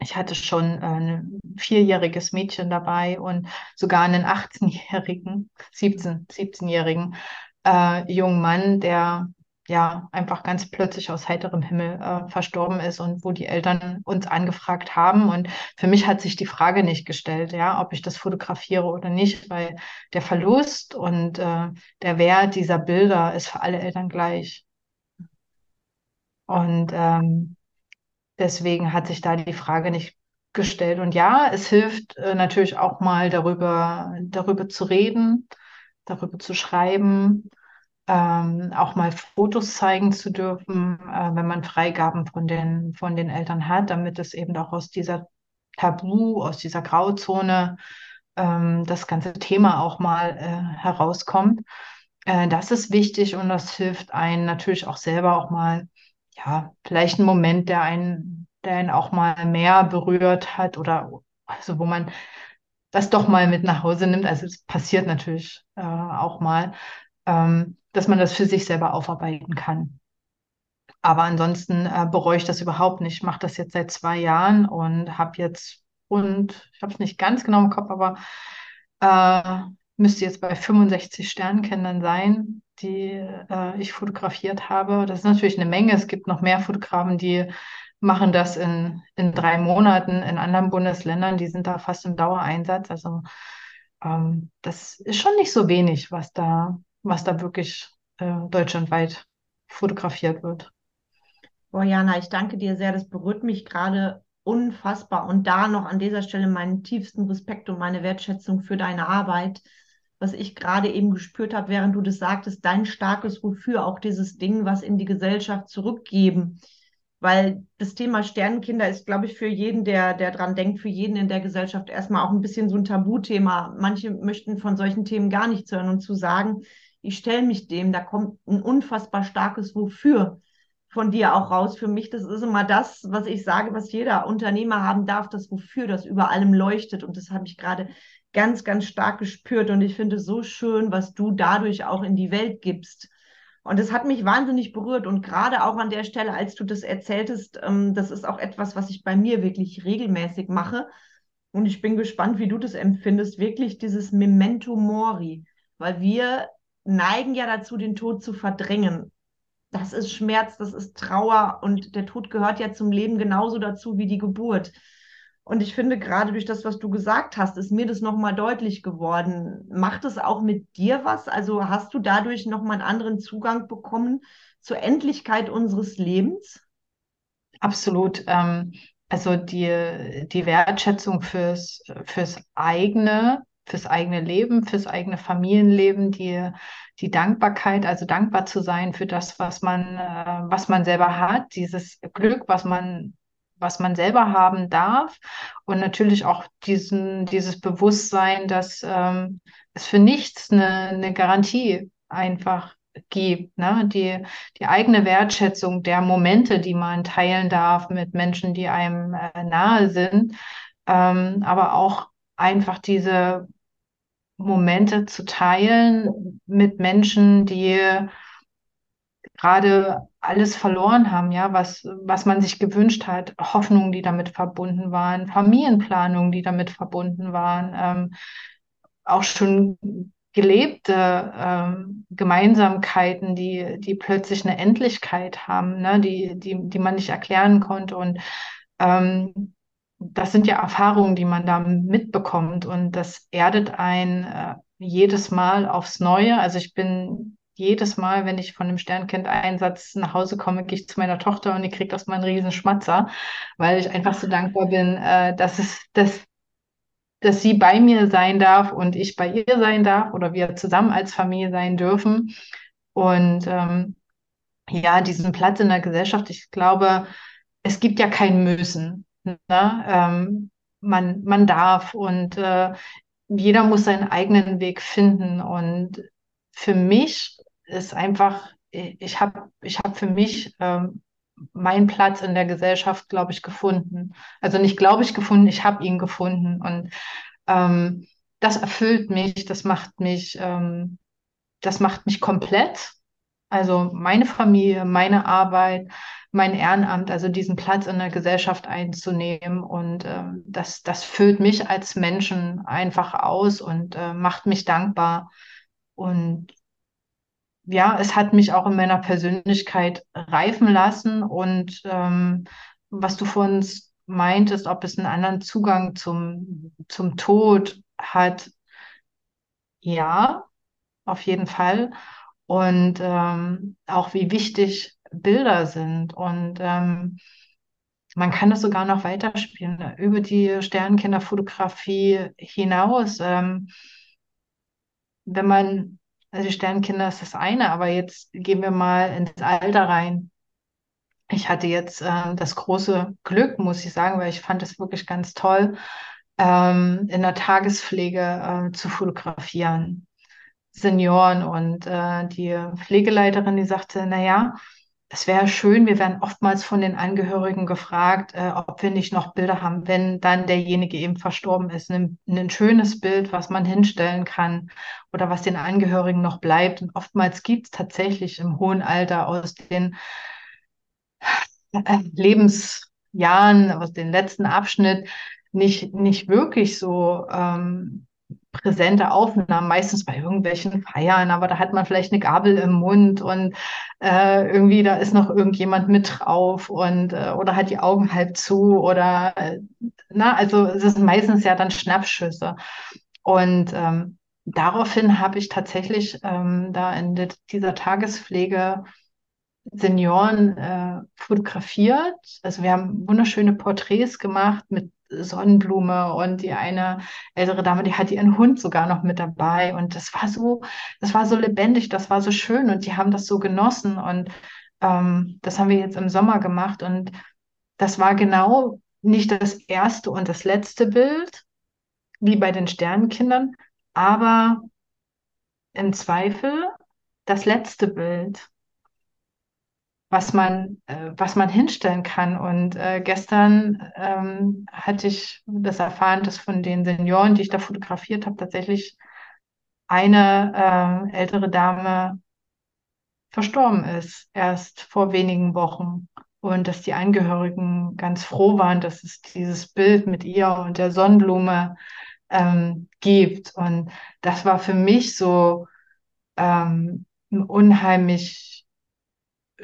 Speaker 2: Ich hatte schon äh, ein vierjähriges Mädchen dabei und sogar einen 18-jährigen, 17, 17-jährigen äh, jungen Mann, der ja einfach ganz plötzlich aus heiterem Himmel äh, verstorben ist und wo die Eltern uns angefragt haben. Und für mich hat sich die Frage nicht gestellt, ja, ob ich das fotografiere oder nicht, weil der Verlust und äh, der Wert dieser Bilder ist für alle Eltern gleich. Und ähm, deswegen hat sich da die Frage nicht gestellt. Und ja, es hilft äh, natürlich auch mal darüber, darüber zu reden, darüber zu schreiben, ähm, auch mal Fotos zeigen zu dürfen, äh, wenn man Freigaben von den, von den Eltern hat, damit es eben auch aus dieser Tabu, aus dieser Grauzone ähm, das ganze Thema auch mal äh, herauskommt. Äh, das ist wichtig und das hilft einen natürlich auch selber auch mal ja, vielleicht ein Moment, der einen, der einen auch mal mehr berührt hat oder also wo man das doch mal mit nach Hause nimmt. Also es passiert natürlich äh, auch mal, ähm, dass man das für sich selber aufarbeiten kann. Aber ansonsten äh, bereue ich das überhaupt nicht. Ich mache das jetzt seit zwei Jahren und habe jetzt und ich habe es nicht ganz genau im Kopf, aber äh, müsste jetzt bei 65 Sternenkindern sein, die äh, ich fotografiert habe. Das ist natürlich eine Menge. Es gibt noch mehr Fotografen, die machen das in, in drei Monaten. In anderen Bundesländern, die sind da fast im Dauereinsatz. Also ähm, das ist schon nicht so wenig, was da, was da wirklich äh, deutschlandweit fotografiert wird.
Speaker 1: Boah, Jana, ich danke dir sehr. Das berührt mich gerade unfassbar. Und da noch an dieser Stelle meinen tiefsten Respekt und meine Wertschätzung für deine Arbeit was ich gerade eben gespürt habe, während du das sagtest, dein starkes Wofür, auch dieses Ding, was in die Gesellschaft zurückgeben. Weil das Thema Sternenkinder ist, glaube ich, für jeden, der, der dran denkt, für jeden in der Gesellschaft erstmal auch ein bisschen so ein Tabuthema. Manche möchten von solchen Themen gar nichts hören und zu sagen, ich stelle mich dem, da kommt ein unfassbar starkes Wofür von dir auch raus. Für mich, das ist immer das, was ich sage, was jeder Unternehmer haben darf, das Wofür, das über allem leuchtet. Und das habe ich gerade ganz, ganz stark gespürt. Und ich finde es so schön, was du dadurch auch in die Welt gibst. Und das hat mich wahnsinnig berührt. Und gerade auch an der Stelle, als du das erzähltest, ähm, das ist auch etwas, was ich bei mir wirklich regelmäßig mache. Und ich bin gespannt, wie du das empfindest. Wirklich dieses Memento Mori. Weil wir neigen ja dazu, den Tod zu verdrängen. das ist Schmerz, das ist Trauer und der Tod gehört ja zum Leben genauso dazu wie die Geburt. Und ich finde, gerade durch das, was du gesagt hast, ist mir das nochmal deutlich geworden. Macht es auch mit dir was? Also hast du dadurch nochmal einen anderen Zugang bekommen zur Endlichkeit unseres Lebens?
Speaker 2: Absolut. Ähm, also die, die Wertschätzung fürs, fürs eigene, fürs eigene Leben, fürs eigene Familienleben, die, die Dankbarkeit, also dankbar zu sein für das, was man, äh, was man selber hat, dieses Glück, was man was man selber haben darf und natürlich auch diesen, dieses Bewusstsein, dass ähm, es für nichts eine, eine Garantie einfach gibt, ne? Die, die eigene Wertschätzung der Momente, die man teilen darf mit Menschen, die einem äh, nahe sind, ähm, aber auch einfach diese Momente zu teilen mit Menschen, die gerade alles verloren haben, ja, was, was man sich gewünscht hat, Hoffnungen, die damit verbunden waren, Familienplanungen, die damit verbunden waren, ähm, auch schon gelebte ähm, Gemeinsamkeiten, die, die plötzlich eine Endlichkeit haben, ne, die, die, die man nicht erklären konnte. Und ähm, das sind ja Erfahrungen, die man da mitbekommt und das erdet ein äh, jedes Mal aufs Neue. Also ich bin jedes Mal, wenn ich von dem Sternkind-Einsatz nach Hause komme, gehe ich zu meiner Tochter und die kriegt erstmal einen riesen Schmatzer, weil ich einfach so dankbar bin, äh, dass es, dass, dass sie bei mir sein darf und ich bei ihr sein darf oder wir zusammen als Familie sein dürfen. Und ähm, ja, diesen Platz in der Gesellschaft, ich glaube, es gibt ja kein Müssen. Ne? Ähm, man, man darf und äh, jeder muss seinen eigenen Weg finden. Und für mich ist einfach, ich habe ich hab für mich ähm, meinen Platz in der Gesellschaft, glaube ich, gefunden. Also nicht glaube ich gefunden, ich habe ihn gefunden. Und ähm, das erfüllt mich, das macht mich, ähm, das macht mich komplett. Also meine Familie, meine Arbeit, mein Ehrenamt, also diesen Platz in der Gesellschaft einzunehmen. Und ähm, das, das füllt mich als Menschen einfach aus und äh, macht mich dankbar. Und ja, es hat mich auch in meiner Persönlichkeit reifen lassen und ähm, was du vorhin meintest, ob es einen anderen Zugang zum, zum Tod hat, ja, auf jeden Fall. Und ähm, auch wie wichtig Bilder sind. Und ähm, man kann das sogar noch weiterspielen, über die Sternenkinderfotografie hinaus. Ähm, wenn man also Sternkinder ist das eine, aber jetzt gehen wir mal ins Alter rein. Ich hatte jetzt äh, das große Glück, muss ich sagen, weil ich fand es wirklich ganz toll, ähm, in der Tagespflege äh, zu fotografieren. Senioren und äh, die Pflegeleiterin, die sagte, naja, es wäre schön, wir werden oftmals von den Angehörigen gefragt, äh, ob wir nicht noch Bilder haben, wenn dann derjenige eben verstorben ist. Ein, ein, schönes Bild, was man hinstellen kann oder was den Angehörigen noch bleibt. Und oftmals gibt es tatsächlich im hohen Alter aus den äh, Lebensjahren, aus dem letzten Abschnitt, nicht, nicht wirklich so ähm, präsente Aufnahmen, meistens bei irgendwelchen Feiern, aber da hat man vielleicht eine Gabel im Mund und äh, irgendwie da ist noch irgendjemand mit drauf und äh, oder hat die Augen halb zu oder äh, na, also es ist meistens ja dann Schnappschüsse. Und ähm, daraufhin habe ich tatsächlich ähm, da in dieser Tagespflege Senioren äh, fotografiert. Also wir haben wunderschöne Porträts gemacht mit Sonnenblume und die eine ältere Dame, die hatte ihren Hund sogar noch mit dabei. Und das war so, das war so lebendig, das war so schön. Und die haben das so genossen. Und ähm, das haben wir jetzt im Sommer gemacht. Und das war genau nicht das erste und das letzte Bild, wie bei den Sternenkindern, aber im Zweifel das letzte Bild was man, äh, was man hinstellen kann. Und äh, gestern ähm, hatte ich das erfahren, dass von den Senioren, die ich da fotografiert habe, tatsächlich eine äh, ältere Dame verstorben ist, erst vor wenigen Wochen. Und dass die Angehörigen ganz froh waren, dass es dieses Bild mit ihr und der Sonnenblume ähm, gibt. Und das war für mich so ähm, unheimlich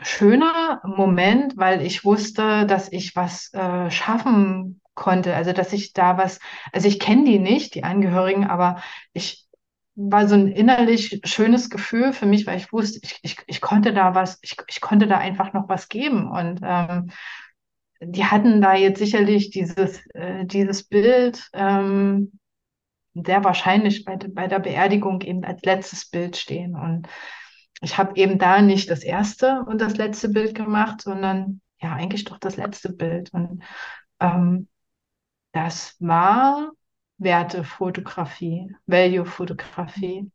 Speaker 2: schöner Moment, weil ich wusste, dass ich was äh, schaffen konnte. Also dass ich da was, also ich kenne die nicht, die Angehörigen, aber ich war so ein innerlich schönes Gefühl für mich, weil ich wusste, ich, ich, ich konnte da was, ich, ich konnte da einfach noch was geben. Und ähm, die hatten da jetzt sicherlich dieses, äh, dieses Bild ähm, sehr wahrscheinlich bei, bei der Beerdigung eben als letztes Bild stehen. Und ich habe eben da nicht das erste und das letzte Bild gemacht, sondern ja, eigentlich doch das letzte Bild. Und ähm, das war Wertefotografie, Value-Fotografie.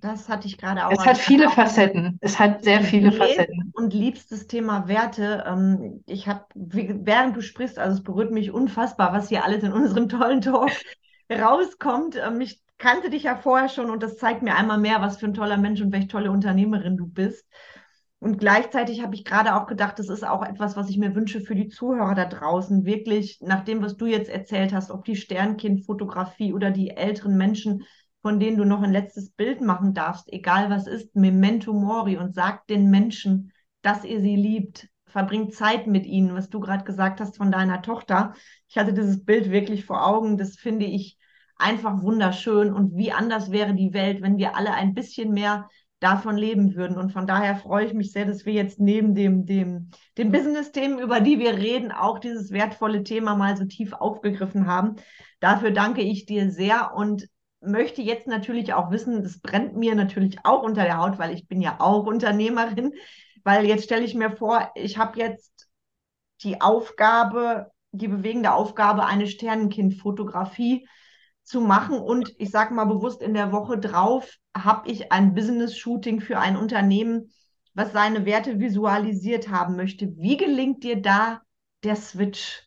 Speaker 1: Das hatte ich gerade auch.
Speaker 2: Es hat viele Facetten. Es hat sehr viele Facetten.
Speaker 1: Und liebstes Thema Werte. Ähm, ich habe, während du sprichst, also es berührt mich unfassbar, was hier alles in unserem tollen Talk [LAUGHS] rauskommt. Ähm, ich kannte dich ja vorher schon und das zeigt mir einmal mehr, was für ein toller Mensch und welche tolle Unternehmerin du bist. Und gleichzeitig habe ich gerade auch gedacht, das ist auch etwas, was ich mir wünsche für die Zuhörer da draußen. Wirklich, nach dem, was du jetzt erzählt hast, ob die Sternkindfotografie oder die älteren Menschen, von denen du noch ein letztes Bild machen darfst, egal was ist, Memento Mori und sag den Menschen, dass ihr sie liebt. Verbringt Zeit mit ihnen, was du gerade gesagt hast von deiner Tochter. Ich hatte dieses Bild wirklich vor Augen. Das finde ich einfach wunderschön. Und wie anders wäre die Welt, wenn wir alle ein bisschen mehr davon leben würden. Und von daher freue ich mich sehr, dass wir jetzt neben dem, dem, den Business-Themen, über die wir reden, auch dieses wertvolle Thema mal so tief aufgegriffen haben. Dafür danke ich dir sehr und möchte jetzt natürlich auch wissen, das brennt mir natürlich auch unter der Haut, weil ich bin ja auch Unternehmerin, weil jetzt stelle ich mir vor, ich habe jetzt die Aufgabe, die bewegende Aufgabe, eine Sternenkind-Fotografie zu machen und ich sage mal bewusst in der Woche drauf habe ich ein Business-Shooting für ein Unternehmen, was seine Werte visualisiert haben möchte. Wie gelingt dir da der Switch?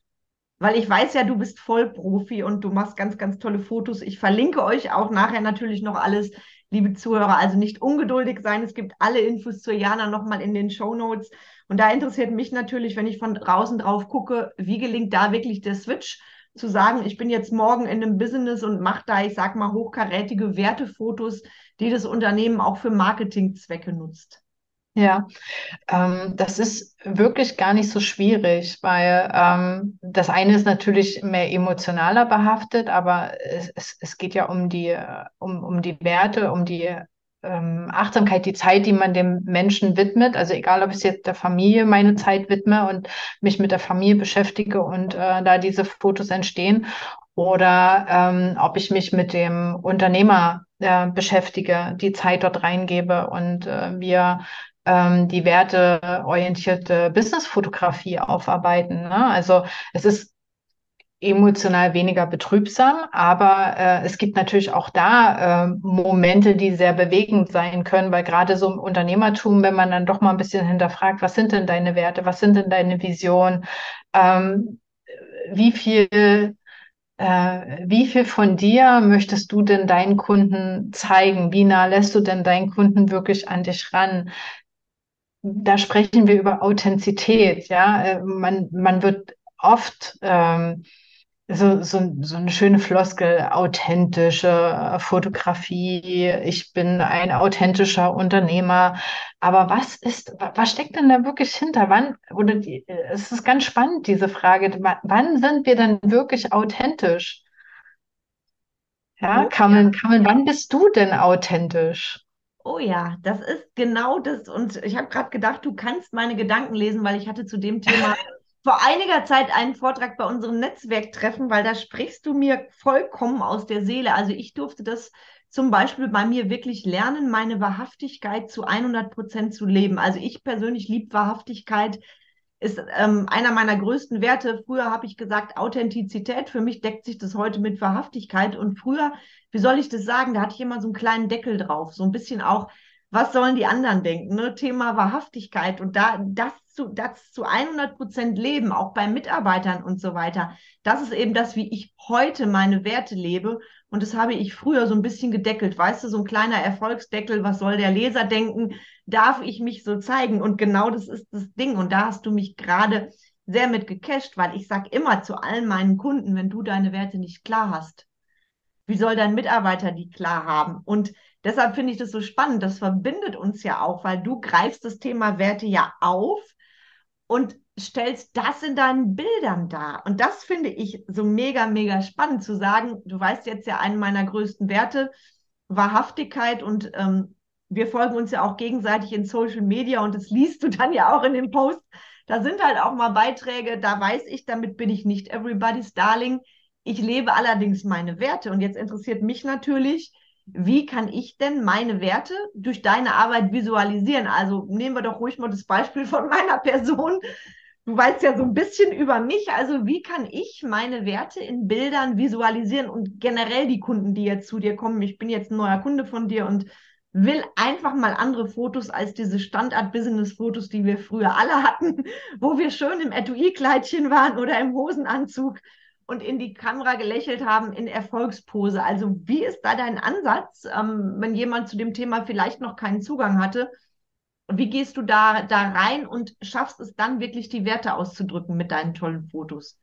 Speaker 1: Weil ich weiß ja, du bist Vollprofi und du machst ganz, ganz tolle Fotos. Ich verlinke euch auch nachher natürlich noch alles, liebe Zuhörer. Also nicht ungeduldig sein. Es gibt alle Infos zu Jana nochmal in den Show Notes. Und da interessiert mich natürlich, wenn ich von draußen drauf gucke, wie gelingt da wirklich der Switch? Zu sagen, ich bin jetzt morgen in einem Business und mache da, ich sag mal, hochkarätige Wertefotos, die das Unternehmen auch für Marketingzwecke nutzt?
Speaker 2: Ja, ähm, das ist wirklich gar nicht so schwierig, weil ähm, das eine ist natürlich mehr emotionaler behaftet, aber es, es, geht ja um die, um, um die Werte, um die ähm, Achtsamkeit, die Zeit, die man dem Menschen widmet. Also egal, ob ich jetzt der Familie meine Zeit widme und mich mit der Familie beschäftige und äh, da diese Fotos entstehen oder ähm, ob ich mich mit dem Unternehmer äh, beschäftige, die Zeit dort reingebe und äh, wir ähm, die werteorientierte Businessfotografie aufarbeiten. Ne? Also es ist emotional weniger betrübsam, aber äh, es gibt natürlich auch da äh, Momente, die sehr bewegend sein können, weil gerade so im Unternehmertum, wenn man dann doch mal ein bisschen hinterfragt, was sind denn deine Werte, was sind denn deine Visionen, ähm, wie viel äh, wie viel von dir möchtest du denn deinen Kunden zeigen? Wie nah lässt du denn deinen Kunden wirklich an dich ran? Da sprechen wir über Authentizität, ja. Äh, man, man wird oft ähm, so, so, so eine schöne Floskel, authentische äh, Fotografie, ich bin ein authentischer Unternehmer. Aber was ist, was steckt denn da wirklich hinter? Wann, oder die, es ist ganz spannend, diese Frage, wann sind wir denn wirklich authentisch? Ja, oh, Carmen, ja. Carmen, wann bist du denn authentisch?
Speaker 1: Oh ja, das ist genau das. Und ich habe gerade gedacht, du kannst meine Gedanken lesen, weil ich hatte zu dem Thema [LAUGHS] vor einiger Zeit einen Vortrag bei unserem Netzwerktreffen, weil da sprichst du mir vollkommen aus der Seele. Also ich durfte das zum Beispiel bei mir wirklich lernen, meine Wahrhaftigkeit zu 100 Prozent zu leben. Also ich persönlich liebe Wahrhaftigkeit, ist ähm, einer meiner größten Werte. Früher habe ich gesagt Authentizität. Für mich deckt sich das heute mit Wahrhaftigkeit. Und früher, wie soll ich das sagen, da hatte ich immer so einen kleinen Deckel drauf. So ein bisschen auch, was sollen die anderen denken? Ne? Thema Wahrhaftigkeit. Und da das zu, das zu 100 Prozent leben, auch bei Mitarbeitern und so weiter. Das ist eben das, wie ich heute meine Werte lebe. Und das habe ich früher so ein bisschen gedeckelt. Weißt du, so ein kleiner Erfolgsdeckel, was soll der Leser denken? Darf ich mich so zeigen? Und genau das ist das Ding. Und da hast du mich gerade sehr mit gecasht, weil ich sage immer zu allen meinen Kunden, wenn du deine Werte nicht klar hast, Wie soll dein Mitarbeiter die klar haben? Und deshalb finde ich das so spannend. Das verbindet uns ja auch, weil du greifst das Thema Werte ja auf und stellst das in deinen Bildern dar. Und das finde ich so mega, mega spannend zu sagen. Du weißt jetzt ja einen meiner größten Werte, Wahrhaftigkeit und ähm, wir folgen uns ja auch gegenseitig in Social Media und das liest du dann ja auch in dem Post. Da sind halt auch mal Beiträge, da weiß ich, damit bin ich nicht everybody's darling. Ich lebe allerdings meine Werte und jetzt interessiert mich natürlich, wie kann ich denn meine Werte durch deine Arbeit visualisieren? Also nehmen wir doch ruhig mal das Beispiel von [LAUGHS] meiner Person. Du weißt ja so ein bisschen über mich. Also wie kann ich meine Werte in Bildern visualisieren und generell die Kunden, die jetzt zu dir kommen? Ich bin jetzt ein neuer Kunde von dir und will einfach mal andere Fotos als diese Standard-Business-Fotos, die wir früher alle hatten, [LAUGHS] wo wir schön im Etui-Kleidchen waren oder im Hosenanzug und in die Kamera gelächelt haben in Erfolgspose. Also wie ist da dein Ansatz, ähm, wenn jemand zu dem Thema vielleicht noch keinen Zugang hatte? Wie gehst du da, da rein und schaffst es dann wirklich, die Werte auszudrücken mit deinen tollen Fotos?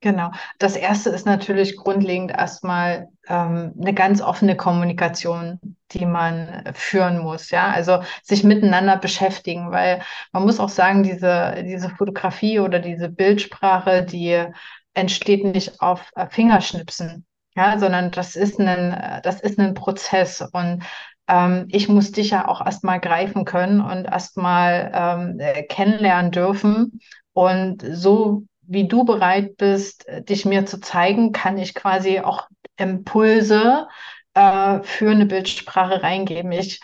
Speaker 2: Genau. Das erste ist natürlich grundlegend erstmal ähm, eine ganz offene Kommunikation, die man führen muss. Ja, also sich miteinander beschäftigen, weil man muss auch sagen, diese, diese Fotografie oder diese Bildsprache, die entsteht nicht auf äh, Fingerschnipsen, ja, sondern das ist ein, das ist ein Prozess und ähm, ich muss dich ja auch erstmal greifen können und erstmal ähm, äh, kennenlernen dürfen. Und so wie du bereit bist, dich mir zu zeigen, kann ich quasi auch Impulse äh, für eine Bildsprache reingeben. Ich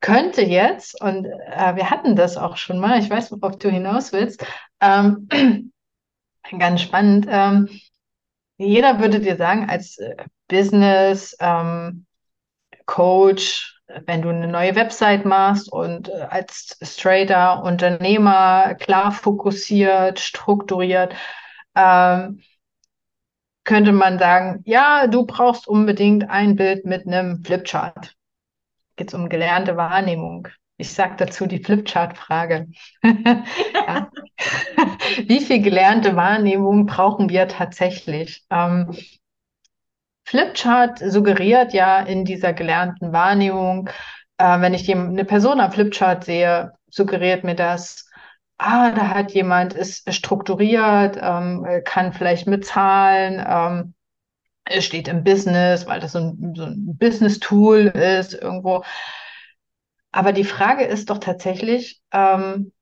Speaker 2: könnte jetzt, und äh, wir hatten das auch schon mal, ich weiß, worauf du hinaus willst, ähm, ganz spannend. Ähm, jeder würde dir sagen, als äh, Business ähm, Coach, wenn du eine neue Website machst und äh, als straighter Unternehmer klar fokussiert, strukturiert, ähm, könnte man sagen, ja, du brauchst unbedingt ein Bild mit einem Flipchart. Geht es um gelernte Wahrnehmung. Ich sage dazu die Flipchart-Frage. [LAUGHS] [LAUGHS] Wie viel gelernte Wahrnehmung brauchen wir tatsächlich? Ähm, Flipchart suggeriert ja in dieser gelernten Wahrnehmung, äh, wenn ich eine Person am Flipchart sehe, suggeriert mir das, ah, da hat jemand, ist strukturiert, ähm, kann vielleicht mit Zahlen, ähm, steht im Business, weil das so ein, so ein Business-Tool ist irgendwo. Aber die Frage ist doch tatsächlich, ähm,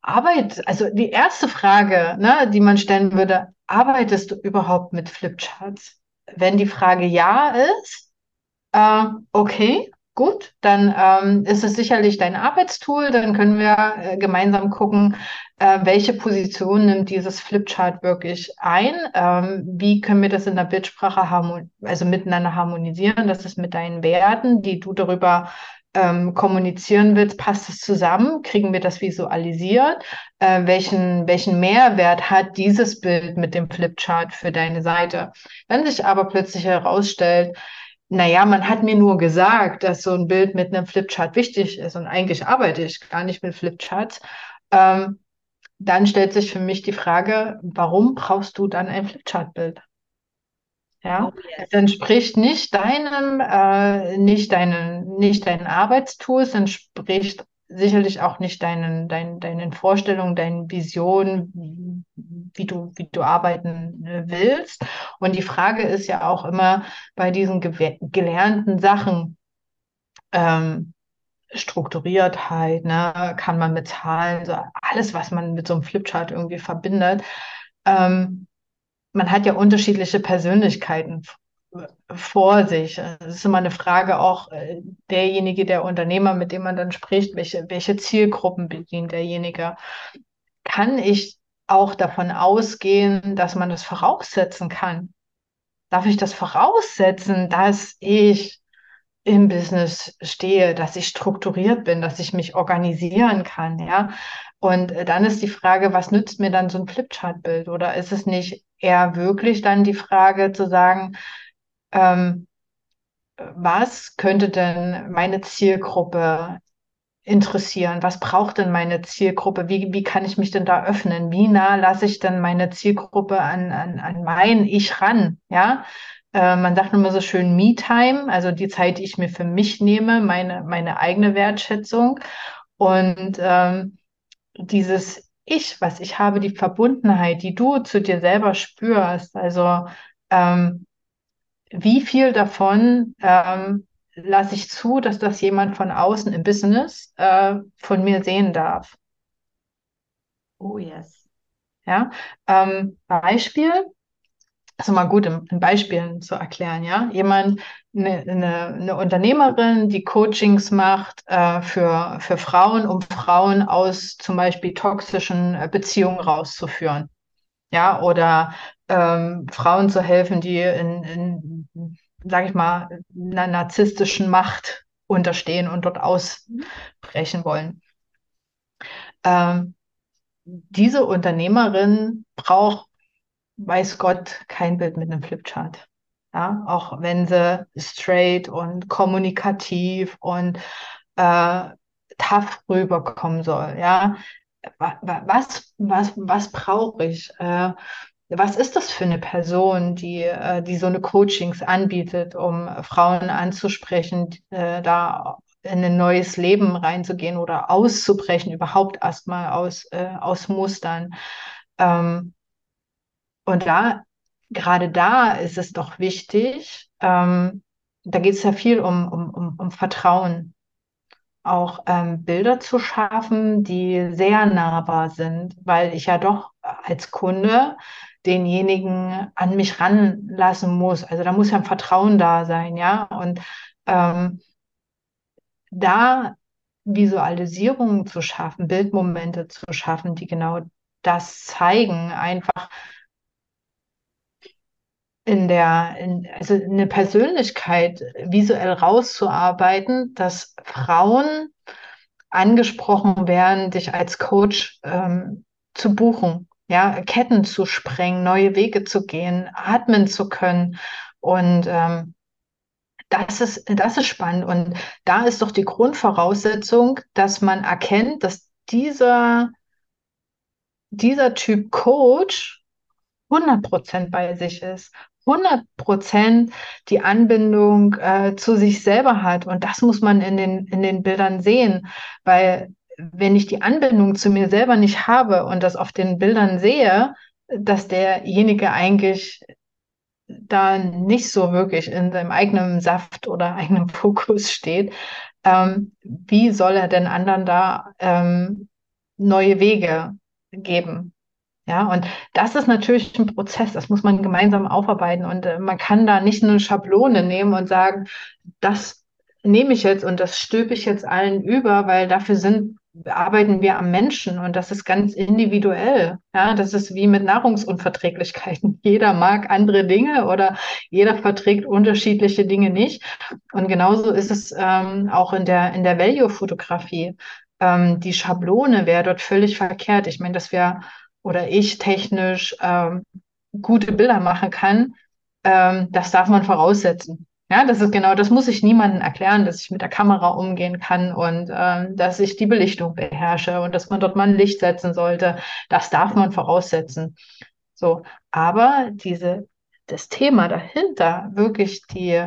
Speaker 2: Arbeit, also die erste Frage, ne, die man stellen würde, arbeitest du überhaupt mit Flipcharts? Wenn die Frage ja ist, äh, okay, gut, dann ähm, ist es sicherlich dein Arbeitstool. Dann können wir äh, gemeinsam gucken, äh, welche Position nimmt dieses Flipchart wirklich ein. Ähm, wie können wir das in der Bildsprache also miteinander harmonisieren? Das ist mit deinen Werten, die du darüber ähm, kommunizieren willst, passt es zusammen? Kriegen wir das visualisiert? Äh, welchen, welchen Mehrwert hat dieses Bild mit dem Flipchart für deine Seite? Wenn sich aber plötzlich herausstellt, naja, man hat mir nur gesagt, dass so ein Bild mit einem Flipchart wichtig ist und eigentlich arbeite ich gar nicht mit Flipcharts, ähm, dann stellt sich für mich die Frage, warum brauchst du dann ein Flipchart-Bild? Ja, oh, es entspricht nicht deinem, äh, nicht deinen, nicht deinen Arbeitstools, entspricht sicherlich auch nicht deinen, deinen, deinen Vorstellungen, deinen Visionen, wie du, wie du arbeiten äh, willst. Und die Frage ist ja auch immer bei diesen gelernten Sachen, ähm, Strukturiertheit, ne, kann man mit Zahlen, so alles, was man mit so einem Flipchart irgendwie verbindet, ähm, man hat ja unterschiedliche Persönlichkeiten vor sich. Es ist immer eine Frage auch äh, derjenige, der Unternehmer, mit dem man dann spricht, welche, welche Zielgruppen bedient derjenige. Kann ich auch davon ausgehen, dass man das voraussetzen kann? Darf ich das voraussetzen, dass ich im Business stehe, dass ich strukturiert bin, dass ich mich organisieren kann, ja? Und äh, dann ist die Frage, was nützt mir dann so ein Flipchart-Bild? Oder ist es nicht eher wirklich dann die Frage zu sagen, ähm, was könnte denn meine Zielgruppe interessieren? Was braucht denn meine Zielgruppe? Wie, wie kann ich mich denn da öffnen? Wie nah lasse ich denn meine Zielgruppe an, an, an mein Ich ran? Ja, äh, man sagt immer so schön Me-Time, also die Zeit, die ich mir für mich nehme, meine, meine eigene Wertschätzung. Und ähm, dieses Ich, was ich habe, die Verbundenheit, die du zu dir selber spürst, also ähm, wie viel davon ähm, lasse ich zu, dass das jemand von außen im Business äh, von mir sehen darf?
Speaker 1: Oh yes.
Speaker 2: Ja, ähm, Beispiel, also mal gut in, in, Beispielen zu erklären, ja. Jemand, eine, eine, eine Unternehmerin, die Coachings macht äh, für, für Frauen, um Frauen aus zum Beispiel toxischen äh, Beziehungen rauszuführen. Ja, oder ähm, Frauen zu helfen, die in, in sage ich mal, einer narzisstischen Macht unterstehen und dort ausbrechen wollen. Ähm, diese Unternehmerin braucht, weiß Gott, kein Bild mit einem Flipchart. Ja, auch wenn sie straight und kommunikativ und äh, tough rüberkommen soll. Ja, was, was, was brauche ich? Äh, was ist das für eine Person, die, äh, die so eine Coachings anbietet, um Frauen anzusprechen, äh, da in ein neues Leben reinzugehen oder auszubrechen, überhaupt erstmal aus, aus Mustern. Ähm, und da, gerade da ist es doch wichtig, ähm, da geht es ja viel um, um, um, um Vertrauen auch ähm, Bilder zu schaffen, die sehr nahbar sind, weil ich ja doch als Kunde denjenigen an mich ranlassen muss. Also da muss ja ein Vertrauen da sein, ja. Und ähm, da Visualisierungen zu schaffen, Bildmomente zu schaffen, die genau das zeigen, einfach in der, in, also eine Persönlichkeit visuell rauszuarbeiten, dass Frauen angesprochen werden, dich als Coach ähm, zu buchen, ja, Ketten zu sprengen, neue Wege zu gehen, atmen zu können. Und ähm, das ist, das ist spannend. Und da ist doch die Grundvoraussetzung, dass man erkennt, dass dieser, dieser Typ Coach 100% bei sich ist, 100 Prozent die Anbindung äh, zu sich selber hat. Und das muss man in den, in den Bildern sehen, weil wenn ich die Anbindung zu mir selber nicht habe und das auf den Bildern sehe, dass derjenige eigentlich da nicht so wirklich in seinem eigenen Saft oder eigenen [LAUGHS] Fokus steht, ähm, wie soll er denn anderen da ähm, neue Wege geben? Ja, und das ist natürlich ein Prozess, das muss man gemeinsam aufarbeiten und äh, man kann da nicht eine Schablone nehmen und sagen, das nehme ich jetzt und das stülpe ich jetzt allen über, weil dafür sind arbeiten wir am Menschen und das ist ganz individuell. Ja, das ist wie mit Nahrungsunverträglichkeiten. [LAUGHS] Jeder mag andere Dinge oder jeder verträgt unterschiedliche Dinge nicht. Und genauso ist es ähm, auch in der, in der Value-Fotografie. Ähm, die Schablone wäre dort völlig verkehrt. Ich meine, dass wir oder ich technisch ähm, gute Bilder machen kann, ähm, das darf man voraussetzen. Ja, das ist genau, das muss ich niemandem erklären, dass ich mit der Kamera umgehen kann und ähm, dass ich die Belichtung beherrsche und dass man dort mal ein Licht setzen sollte. Das darf man voraussetzen. So, aber diese, das Thema dahinter, wirklich die,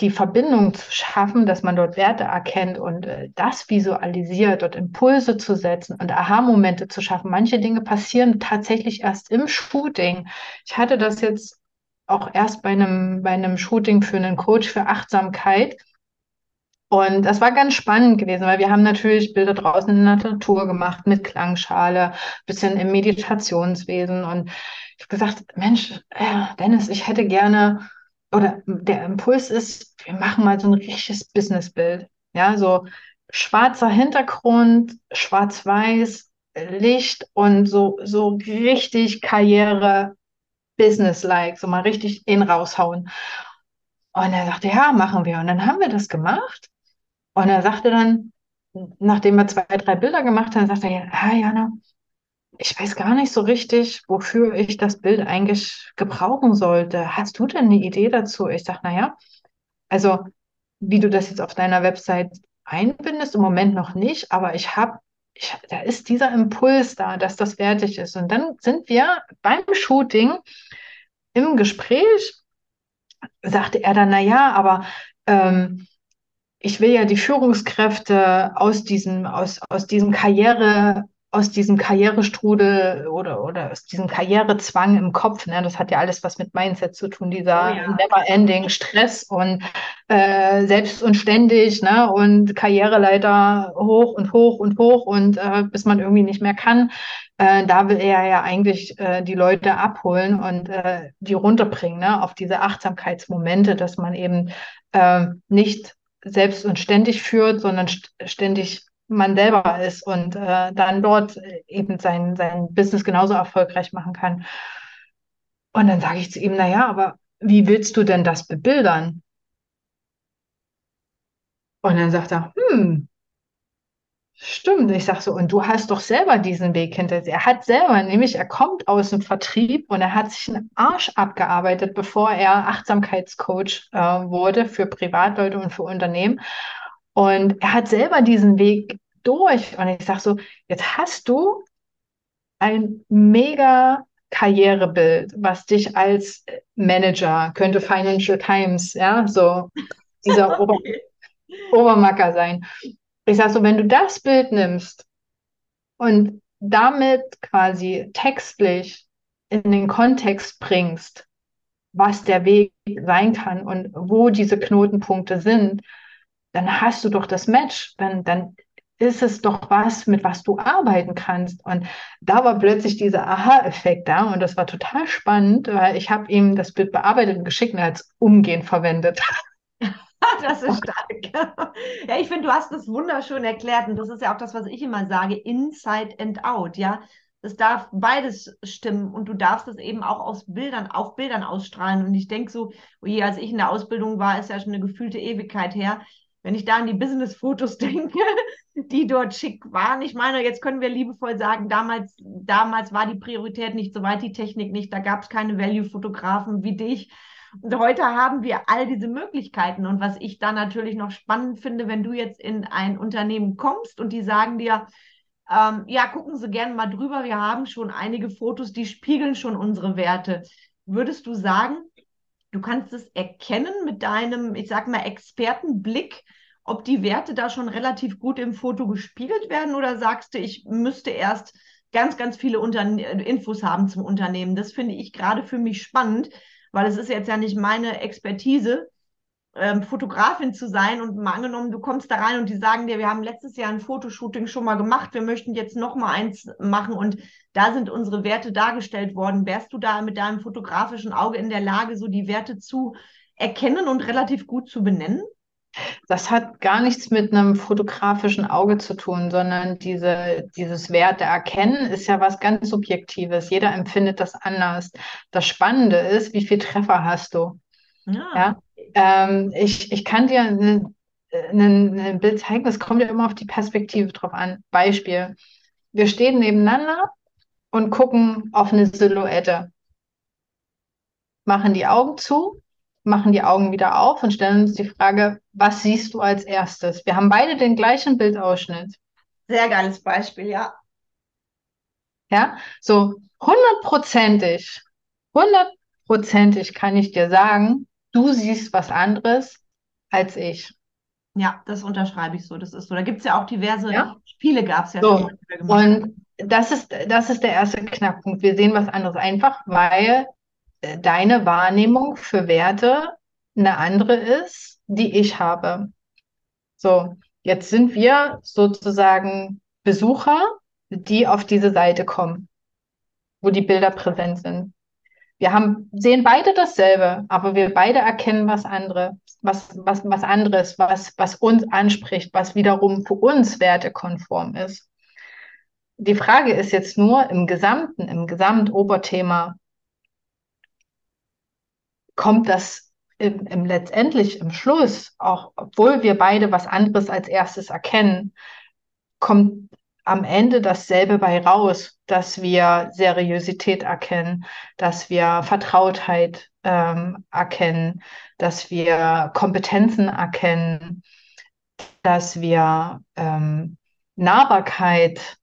Speaker 2: die Verbindung zu schaffen, dass man dort Werte erkennt und äh, das visualisiert, dort Impulse zu setzen und Aha-Momente zu schaffen. Manche Dinge passieren tatsächlich erst im Shooting. Ich hatte das jetzt auch erst bei einem, bei einem Shooting für einen Coach für Achtsamkeit. Und das war ganz spannend gewesen, weil wir haben natürlich Bilder draußen in der Natur gemacht mit Klangschale, bisschen im Meditationswesen. Und ich habe gesagt, Mensch, äh, Dennis, ich hätte gerne oder der Impuls ist, wir machen mal so ein richtiges Businessbild. Ja, so schwarzer Hintergrund, schwarz-weiß, Licht und so, so richtig Karriere, Business-like, so mal richtig in raushauen. Und er sagte, ja, machen wir. Und dann haben wir das gemacht. Und er sagte dann, nachdem wir zwei, drei Bilder gemacht haben, sagte er, ja, Jana, ich weiß gar nicht so richtig, wofür ich das Bild eigentlich gebrauchen sollte. Hast du denn eine Idee dazu? Ich sage, naja, also wie du das jetzt auf deiner Website einbindest, im Moment noch nicht, aber ich habe, da ist dieser Impuls da, dass das fertig ist. Und dann sind wir beim Shooting im Gespräch, sagte er dann, na ja, aber ähm, ich will ja die Führungskräfte aus diesem, aus, aus diesem Karriere, aus diesem Karrierestrudel oder, oder aus diesem Karrierezwang im Kopf, ne? das hat ja alles was mit Mindset zu tun, dieser oh ja. never-ending Stress und äh, selbst und ständig ne? und Karriereleiter hoch und hoch und hoch und äh, bis man irgendwie nicht mehr kann. Äh, da will er ja eigentlich äh, die Leute abholen und äh, die runterbringen ne? auf diese Achtsamkeitsmomente, dass man eben äh, nicht selbst und ständig führt, sondern st ständig man selber ist und äh, dann dort eben sein, sein Business genauso erfolgreich machen kann. Und dann sage ich zu ihm, naja, aber wie willst du denn das bebildern? Und dann sagt er, hm, stimmt. Ich sage so, und du hast doch selber diesen Weg hinter dir. Er hat selber, nämlich er kommt aus dem Vertrieb und er hat sich einen Arsch abgearbeitet, bevor er Achtsamkeitscoach äh, wurde für Privatleute und für Unternehmen. Und er hat selber diesen Weg durch. Und ich sage so, jetzt hast du ein mega Karrierebild, was dich als Manager, könnte Financial Times, ja, so dieser [LAUGHS] Ober Obermacker sein. Ich sage so, wenn du das Bild nimmst und damit quasi textlich in den Kontext bringst, was der Weg sein kann und wo diese Knotenpunkte sind, dann hast du doch das Match. Dann, dann ist es doch was, mit was du arbeiten kannst. Und da war plötzlich dieser Aha-Effekt da und das war total spannend, weil ich habe ihm das Bild bearbeitet und geschickt und als umgehend verwendet. [LAUGHS]
Speaker 1: das ist stark. ja, ich finde, du hast das wunderschön erklärt und das ist ja auch das, was ich immer sage, inside and out, ja. Es darf beides stimmen und du darfst es eben auch aus Bildern, auf Bildern ausstrahlen. Und ich denke so, oh je, als ich in der Ausbildung war, ist ja schon eine gefühlte Ewigkeit her wenn ich da an die Business-Fotos [LAUGHS] denke, die dort schick waren. Ich meine, jetzt können wir liebevoll sagen, damals, damals war die Priorität nicht so weit, die Technik nicht, da gab es keine Value-Fotografen wie dich. Und heute haben wir all diese Möglichkeiten. Und was ich da natürlich noch spannend finde, wenn du jetzt in ein Unternehmen kommst und die sagen dir, ähm, ja, gucken Sie gerne mal drüber, wir haben schon einige Fotos, die spiegeln schon unsere Werte. Würdest du sagen, Du kannst es erkennen mit deinem, ich sag mal, Expertenblick, ob die Werte da schon relativ gut im Foto gespiegelt werden oder sagst du, ich müsste erst ganz, ganz viele Unterne Infos haben zum Unternehmen. Das finde ich gerade für mich spannend, weil es ist jetzt ja nicht meine Expertise ähm, Fotografin zu sein und mal angenommen, du kommst da rein und die sagen dir, wir haben letztes Jahr ein Fotoshooting schon mal gemacht, wir möchten jetzt noch mal eins machen und da sind unsere Werte dargestellt worden. Wärst du da mit deinem fotografischen Auge in der Lage, so die Werte zu erkennen und relativ gut zu benennen?
Speaker 2: Das hat gar nichts mit einem fotografischen Auge zu tun, sondern diese, dieses Werte erkennen ist ja was ganz Subjektives. Jeder empfindet das anders. Das Spannende ist, wie viele Treffer hast du? Ja. ja? Ähm, ich, ich kann dir ein, ein Bild zeigen, das kommt ja immer auf die Perspektive drauf an. Beispiel. Wir stehen nebeneinander und gucken auf eine Silhouette. Machen die Augen zu, machen die Augen wieder auf und stellen uns die Frage, was siehst du als erstes? Wir haben beide den gleichen Bildausschnitt.
Speaker 1: Sehr geiles Beispiel, ja.
Speaker 2: Ja, so hundertprozentig, hundertprozentig kann ich dir sagen, du siehst was anderes als ich.
Speaker 1: Ja, das unterschreibe ich so. Das ist so. Da gibt es ja auch diverse ja? Spiele, gab es ja
Speaker 2: so. schon. Und das ist, das ist der erste Knackpunkt. Wir sehen was anderes einfach, weil äh, deine Wahrnehmung für Werte eine andere ist, die ich habe. So, jetzt sind wir sozusagen Besucher, die auf diese Seite kommen, wo die Bilder präsent sind. Wir haben, sehen beide dasselbe, aber wir beide erkennen was andere, was, was, was anderes, was, was uns anspricht, was wiederum für uns wertekonform ist. Die Frage ist jetzt nur im Gesamten, im Gesamtoberthema, kommt das im, im letztendlich im Schluss, auch obwohl wir beide was anderes als erstes erkennen, kommt am Ende dasselbe bei raus, dass wir Seriosität erkennen, dass wir Vertrautheit ähm, erkennen, dass wir Kompetenzen erkennen, dass wir ähm, Nahbarkeit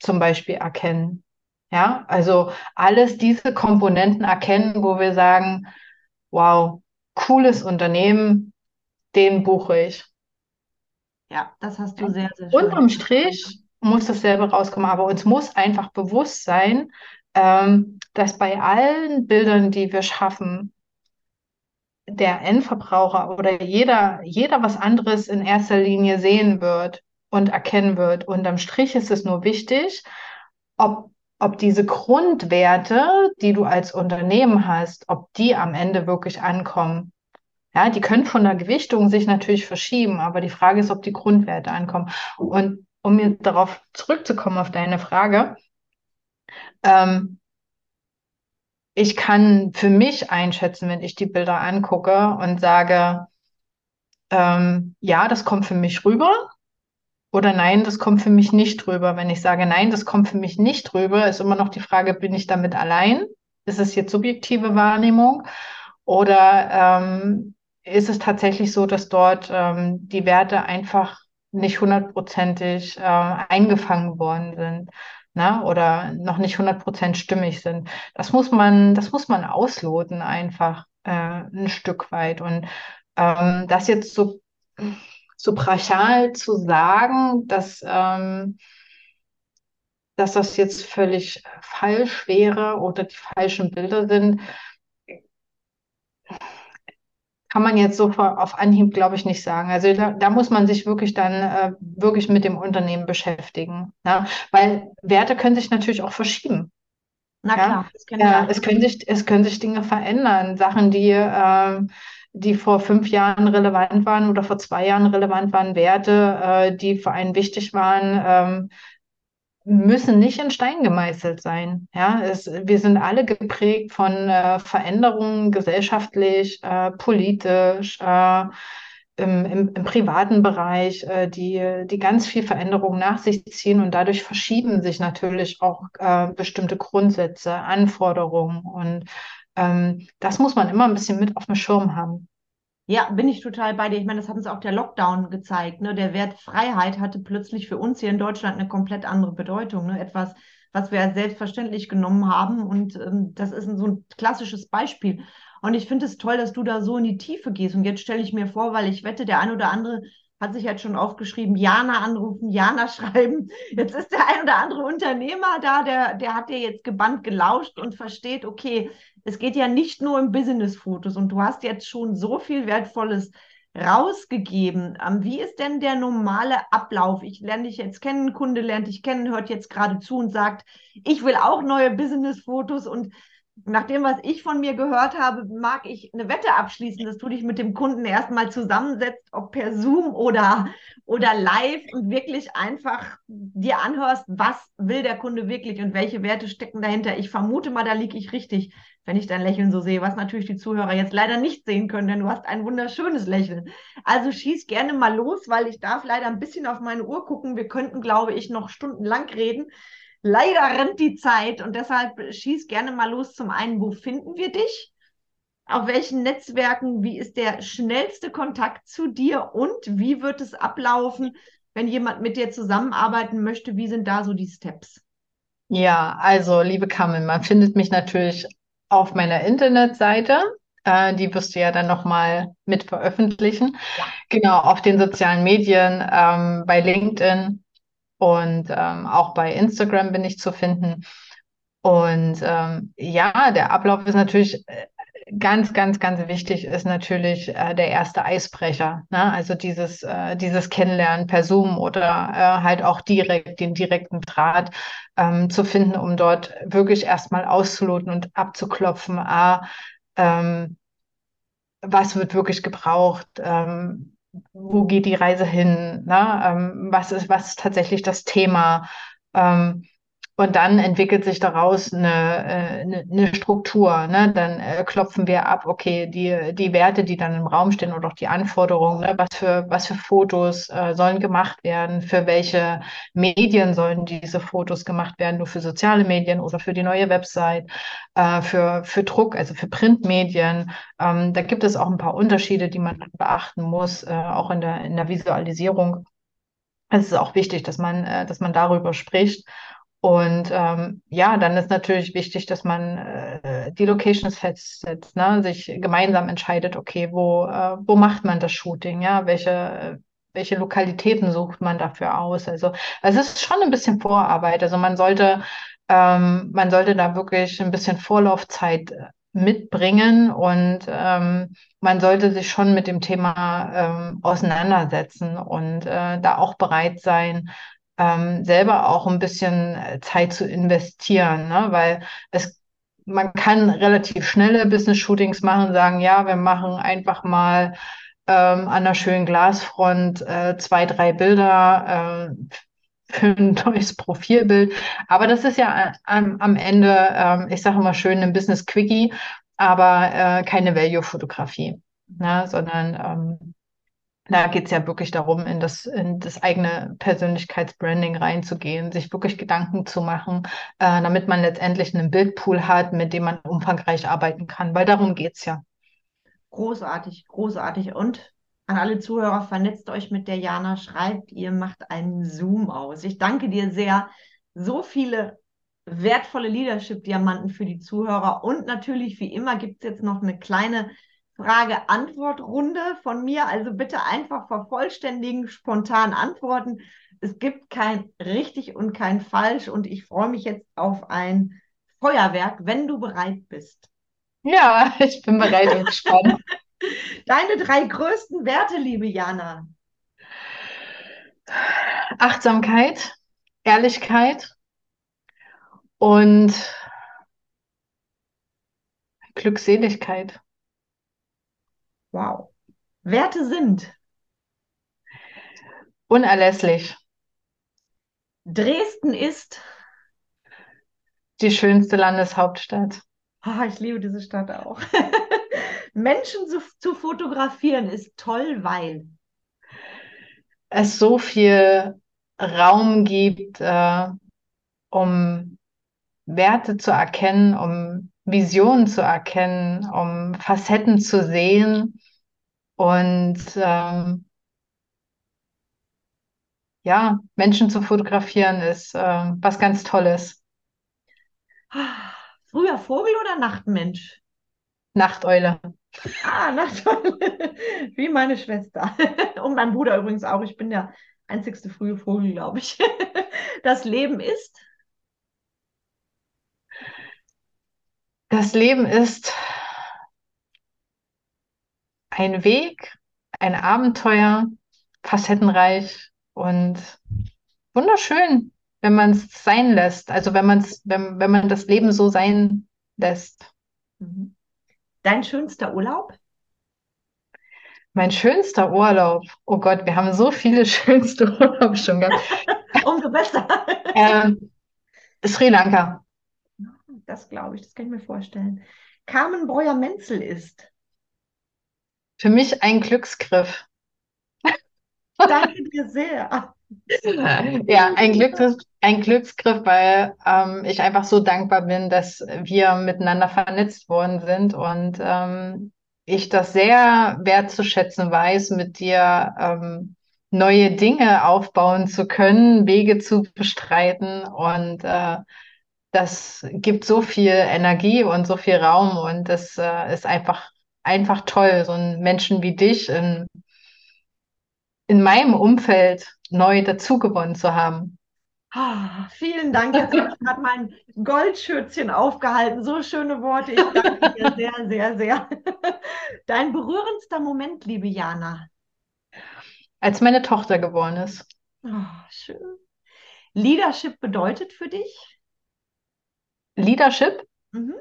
Speaker 2: zum Beispiel erkennen. Ja, also alles diese Komponenten erkennen, wo wir sagen, wow, cooles Unternehmen, den buche ich.
Speaker 1: Ja, das hast du sehr, sehr
Speaker 2: schön. Unterm Strich muss dasselbe rauskommen, aber uns muss einfach bewusst sein, ähm, dass bei allen Bildern, die wir schaffen, der Endverbraucher oder jeder, jeder was anderes in erster Linie sehen wird und erkennen wird. Unterm Strich ist es nur wichtig, ob, ob diese Grundwerte, die du als Unternehmen hast, ob die am Ende wirklich ankommen. Ja, die können von der Gewichtung sich natürlich verschieben, aber die Frage ist, ob die Grundwerte ankommen. Und um mir darauf zurückzukommen auf deine Frage, ähm, ich kann für mich einschätzen, wenn ich die Bilder angucke und sage, ähm, ja, das kommt für mich rüber oder nein, das kommt für mich nicht rüber. Wenn ich sage, nein, das kommt für mich nicht rüber, ist immer noch die Frage, bin ich damit allein? Ist es jetzt subjektive Wahrnehmung oder ähm, ist es tatsächlich so, dass dort ähm, die Werte einfach nicht hundertprozentig äh, eingefangen worden sind? ne? oder noch nicht 100% stimmig sind. Das muss man, das muss man ausloten einfach äh, ein Stück weit. Und ähm, das jetzt so, so brachial zu sagen, dass, ähm, dass das jetzt völlig falsch wäre oder die falschen Bilder sind, kann man jetzt so auf Anhieb, glaube ich, nicht sagen. Also da, da muss man sich wirklich dann äh, wirklich mit dem Unternehmen beschäftigen. Ne? Weil Werte können sich natürlich auch verschieben. Na klar, ja? ja es, können sich, es können sich Dinge verändern. Sachen, die, äh, die vor fünf Jahren relevant waren oder vor zwei Jahren relevant waren, Werte, äh, die für einen wichtig waren, ähm, müssen nicht in Stein gemeißelt sein. Ja, es, wir sind alle geprägt von äh, Veränderungen gesellschaftlich, äh, politisch, äh, im, im, im, privaten Bereich, äh, die, die ganz viel Veränderung nach sich ziehen und dadurch verschieben sich natürlich auch äh, bestimmte Grundsätze, Anforderungen und ähm, das muss man immer ein bisschen mit auf dem Schirm haben.
Speaker 1: Ja, bin ich total bei dir. Ich meine, das hat uns auch der Lockdown gezeigt. Ne? Der Wert Freiheit hatte plötzlich für uns hier in Deutschland eine komplett andere Bedeutung. Ne? Etwas, was wir als selbstverständlich genommen haben. Und ähm, das ist ein, so ein klassisches Beispiel. Und ich finde es toll, dass du da so in die Tiefe gehst. Und jetzt stelle ich mir vor, weil ich wette, der ein oder andere hat sich jetzt schon aufgeschrieben, Jana anrufen, Jana [LAUGHS] schreiben. Jetzt ist der ein oder andere Unternehmer da, der, der hat dir jetzt gebannt gelauscht und versteht, okay, es geht ja nicht nur um Business-Fotos und du hast jetzt schon so viel Wertvolles rausgegeben. Ähm, wie ist denn der normale Ablauf? Ich lerne dich jetzt kennen, Kunde lernt dich kennen, hört jetzt gerade zu und sagt, ich will auch neue Business-Fotos und nach dem, was ich von mir gehört habe, mag ich eine Wette abschließen, dass du dich mit dem Kunden erstmal zusammensetzt, ob per Zoom oder, oder live und wirklich einfach dir anhörst, was will der Kunde wirklich und welche Werte stecken dahinter. Ich vermute mal, da liege ich richtig, wenn ich dein Lächeln so sehe, was natürlich die Zuhörer jetzt leider nicht sehen können, denn du hast ein wunderschönes Lächeln. Also schieß gerne mal los, weil ich darf leider ein bisschen auf meine Uhr gucken. Wir könnten, glaube ich, noch stundenlang reden. Leider rennt die Zeit und deshalb schieß gerne mal los. Zum einen, wo finden wir dich? Auf welchen Netzwerken? Wie ist der schnellste Kontakt zu dir und wie wird es ablaufen, wenn jemand mit dir zusammenarbeiten möchte? Wie sind da so die Steps?
Speaker 2: Ja, also liebe Kamel, man findet mich natürlich auf meiner Internetseite. Äh, die wirst du ja dann nochmal mit veröffentlichen. Ja. Genau, auf den sozialen Medien, ähm, bei LinkedIn, und ähm, auch bei Instagram bin ich zu finden. Und ähm, ja, der Ablauf ist natürlich äh, ganz, ganz, ganz wichtig, ist natürlich äh, der erste Eisbrecher. Ne? Also dieses, äh, dieses Kennenlernen per Zoom oder äh, halt auch direkt den direkten Draht ähm, zu finden, um dort wirklich erstmal auszuloten und abzuklopfen, ah, ähm, was wird wirklich gebraucht, ähm, wo geht die Reise hin, ne? Ähm, was ist, was ist tatsächlich das Thema? Ähm, Und dann entwickelt sich daraus eine, äh, eine, eine Struktur. Ne? Dann äh, klopfen wir ab, okay, die, die Werte, die dann im Raum stehen oder auch die Anforderungen, ne? was für, was für Fotos äh, sollen gemacht werden, für welche Medien sollen diese Fotos gemacht werden, nur für soziale Medien oder für die neue Website, äh, für, für Druck, also für Printmedien. Ähm, da gibt es auch ein paar Unterschiede, die man beachten muss, äh, auch in der, in der Visualisierung. Es ist auch wichtig, dass man, äh, dass man darüber spricht. Und ähm, ja, dann ist natürlich wichtig, dass man äh, die Locations festsetzt, ne? sich gemeinsam entscheidet, okay, wo, äh, wo macht man das Shooting, ja, welche, welche Lokalitäten sucht man dafür aus. Also es ist schon ein bisschen Vorarbeit. Also man sollte, ähm, man sollte da wirklich ein bisschen Vorlaufzeit äh, mitbringen und ähm, man sollte sich schon mit dem Thema ähm, auseinandersetzen und äh, da auch bereit sein, ähm, selber auch ein bisschen äh, Zeit zu investieren, ne? weil es man kann relativ schnelle Business-Shootings machen, sagen, ja, wir machen einfach mal ähm, an der schönen Glasfront äh, zwei, drei Bilder äh, für ein [LAUGHS] neues Profilbild. Aber das ist ja am, am Ende, ähm, ich sage immer schön, ein Business-Quickie, aber äh, keine Value-Fotografie, ne? sondern ähm, da geht es ja wirklich darum, in das, in das eigene Persönlichkeitsbranding reinzugehen, sich wirklich Gedanken zu machen, äh, damit man letztendlich einen Bildpool hat, mit dem man umfangreich arbeiten kann, weil darum geht es ja.
Speaker 1: Großartig, großartig. Und an alle Zuhörer, vernetzt euch mit der Jana, schreibt, ihr macht einen Zoom aus. Ich danke dir sehr. So viele wertvolle Leadership-Diamanten für die Zuhörer. Und natürlich, wie immer, gibt es jetzt noch eine kleine Frage-Antwort-Runde von mir. Also bitte einfach vervollständigen, spontan antworten. Es gibt kein richtig und kein falsch. Und ich freue mich jetzt auf ein Feuerwerk, wenn du bereit bist.
Speaker 2: Ja, [LAUGHS] ich bin bereit und gespannt. [LAUGHS]
Speaker 1: Deine drei größten Werte, liebe Jana.
Speaker 2: Achtsamkeit, Ehrlichkeit und Glückseligkeit.
Speaker 1: Wow. Werte sind
Speaker 2: unerlässlich.
Speaker 1: Dresden ist
Speaker 2: die schönste Landeshauptstadt.
Speaker 1: Oh, ich liebe diese Stadt auch. [LAUGHS] Menschen zu, zu fotografieren ist toll, weil
Speaker 2: es so viel Raum gibt, äh, um Werte zu erkennen, um Visionen zu erkennen, um Facetten zu sehen und ähm, ja, Menschen zu fotografieren ist äh, was ganz Tolles.
Speaker 1: Früher Vogel oder Nachtmensch?
Speaker 2: Nachteule.
Speaker 1: Ah, Nachteule. [LAUGHS] Wie meine Schwester. [LAUGHS] Und mein Bruder übrigens auch. Ich bin der einzigste frühe Vogel, glaube ich. [LAUGHS] Das Leben ist
Speaker 2: Das Leben ist ein Weg, ein Abenteuer, facettenreich und wunderschön, wenn man es sein lässt. Also wenn man es, wenn, wenn man das Leben so sein lässt.
Speaker 1: Mhm. Dein schönster Urlaub?
Speaker 2: Mein schönster Urlaub. Oh Gott, wir haben so viele [LAUGHS] schönste Urlaube schon gehabt. [LAUGHS]
Speaker 1: Umso besser.
Speaker 2: Ähm, Sri Lanka
Speaker 1: das glaube ich, das kann ich mir vorstellen. Carmen Breuer-Menzel ist.
Speaker 2: Für mich ein Glücksgriff.
Speaker 1: Danke dir sehr. [LAUGHS]
Speaker 2: Ja, ein, Glücksgriff, ein Glücksgriff, weil ähm, ich einfach so dankbar bin, dass wir miteinander vernetzt worden sind und ähm, ich das sehr wertzuschätzen weiß, mit dir ähm, neue Dinge aufbauen zu können, Wege zu bestreiten und äh, das gibt so viel Energie und so viel Raum und das äh, ist einfach, einfach toll, so einen Menschen wie dich in, in meinem Umfeld neu dazugewonnen zu haben.
Speaker 1: Ah, vielen Dank. Jetzt habe ich gerade mein Goldschürzchen aufgehalten. So schöne Worte. Ich danke dir sehr, sehr, sehr. [LAUGHS] Dein berührendster Moment, liebe Jana.
Speaker 2: Als meine Tochter geboren ist.
Speaker 1: Oh, schön. Leadership bedeutet für dich?
Speaker 2: Leadership? Mhm.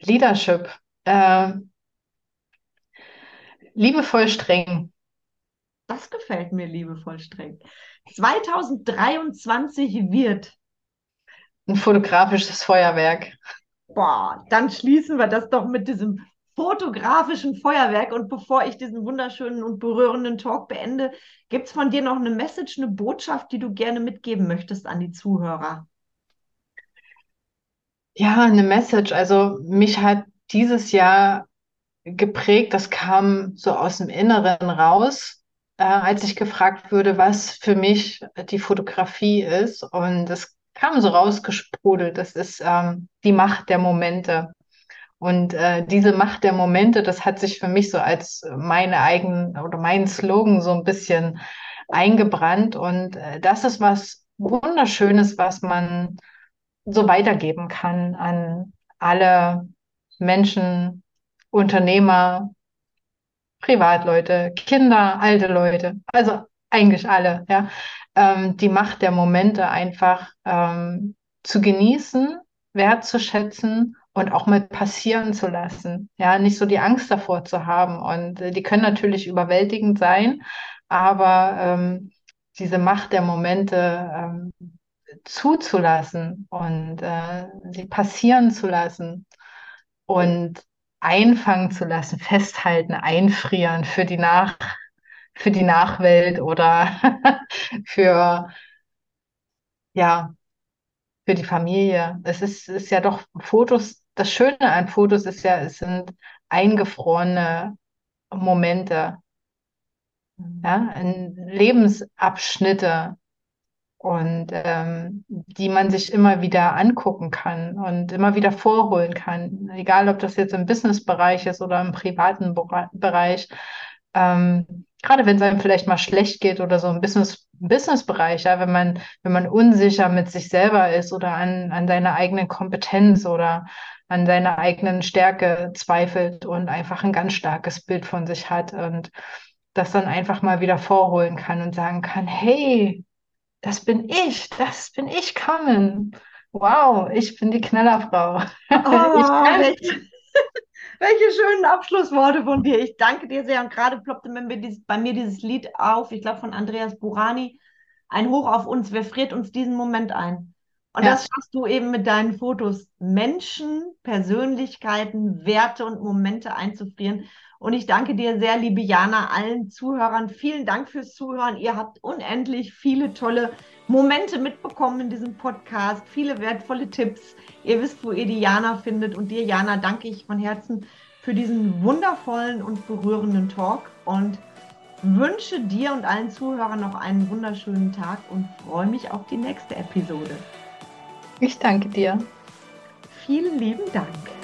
Speaker 2: Leadership. Äh, liebevoll streng.
Speaker 1: Das gefällt mir, liebevoll streng. 2023 wird
Speaker 2: ein fotografisches Feuerwerk.
Speaker 1: Boah, dann schließen wir das doch mit diesem fotografischen Feuerwerk. Und bevor ich diesen wunderschönen und berührenden Talk beende, gibt es von dir noch eine Message, eine Botschaft, die du gerne mitgeben möchtest an die Zuhörer?
Speaker 2: Ja, eine Message. Also mich hat dieses Jahr geprägt, das kam so aus dem Inneren raus, äh, als ich gefragt wurde, was für mich die Fotografie ist. Und es kam so rausgesprudelt, das ist ähm, die Macht der Momente. Und äh, diese Macht der Momente, das hat sich für mich so als meine eigenen oder mein Slogan so ein bisschen eingebrannt. Und äh, das ist was Wunderschönes, was man so weitergeben kann an alle Menschen, Unternehmer, Privatleute, Kinder, alte Leute, also eigentlich alle, ja, ähm, die Macht der Momente einfach ähm, zu genießen, wertzuschätzen und auch mal passieren zu lassen. Ja, nicht so die Angst davor zu haben. Und äh, die können natürlich überwältigend sein, aber ähm, diese Macht der Momente ähm, zuzulassen und äh, sie passieren zu lassen und einfangen zu lassen, festhalten, einfrieren für die Nach für die Nachwelt oder [LAUGHS] für ja für die Familie. Es ist, ist ja doch Fotos, das Schöne an Fotos ist ja, es sind eingefrorene Momente, ja, Lebensabschnitte, und ähm, die man sich immer wieder angucken kann und immer wieder vorholen kann, egal ob das jetzt im Businessbereich ist oder im privaten Bereich. Ähm, gerade wenn es einem vielleicht mal schlecht geht oder so im Business, Businessbereich, ja, wenn man, wenn man unsicher mit sich selber ist oder an, an seiner eigenen Kompetenz oder an seiner eigenen Stärke zweifelt und einfach ein ganz starkes Bild von sich hat und das dann einfach mal wieder vorholen kann und sagen kann, hey, das bin ich, das bin ich, Carmen. Wow, ich bin die Knallerfrau. [LAUGHS]
Speaker 1: Oh, welche, [LAUGHS] welche schönen Abschlussworte von dir. Ich danke dir sehr. Und gerade ploppte bei mir dieses, bei mir dieses Lied auf, ich glaube von Andreas Burani, ein Hoch auf uns. Wer friert uns diesen Moment ein? Und ja. das schaffst du eben mit deinen Fotos, Menschen, Persönlichkeiten, Werte und Momente einzufrieren. Und ich danke dir sehr, liebe Jana, allen Zuhörern. Vielen Dank fürs Zuhören. Ihr habt unendlich viele tolle Momente mitbekommen in diesem Podcast, viele wertvolle Tipps. Ihr wisst, wo ihr die Jana findet. Und dir, Jana, danke ich von Herzen für diesen wundervollen und berührenden Talk und wünsche dir und allen Zuhörern noch einen wunderschönen Tag und freue mich auf die nächste Episode.
Speaker 2: Ich danke dir.
Speaker 1: Vielen lieben Dank.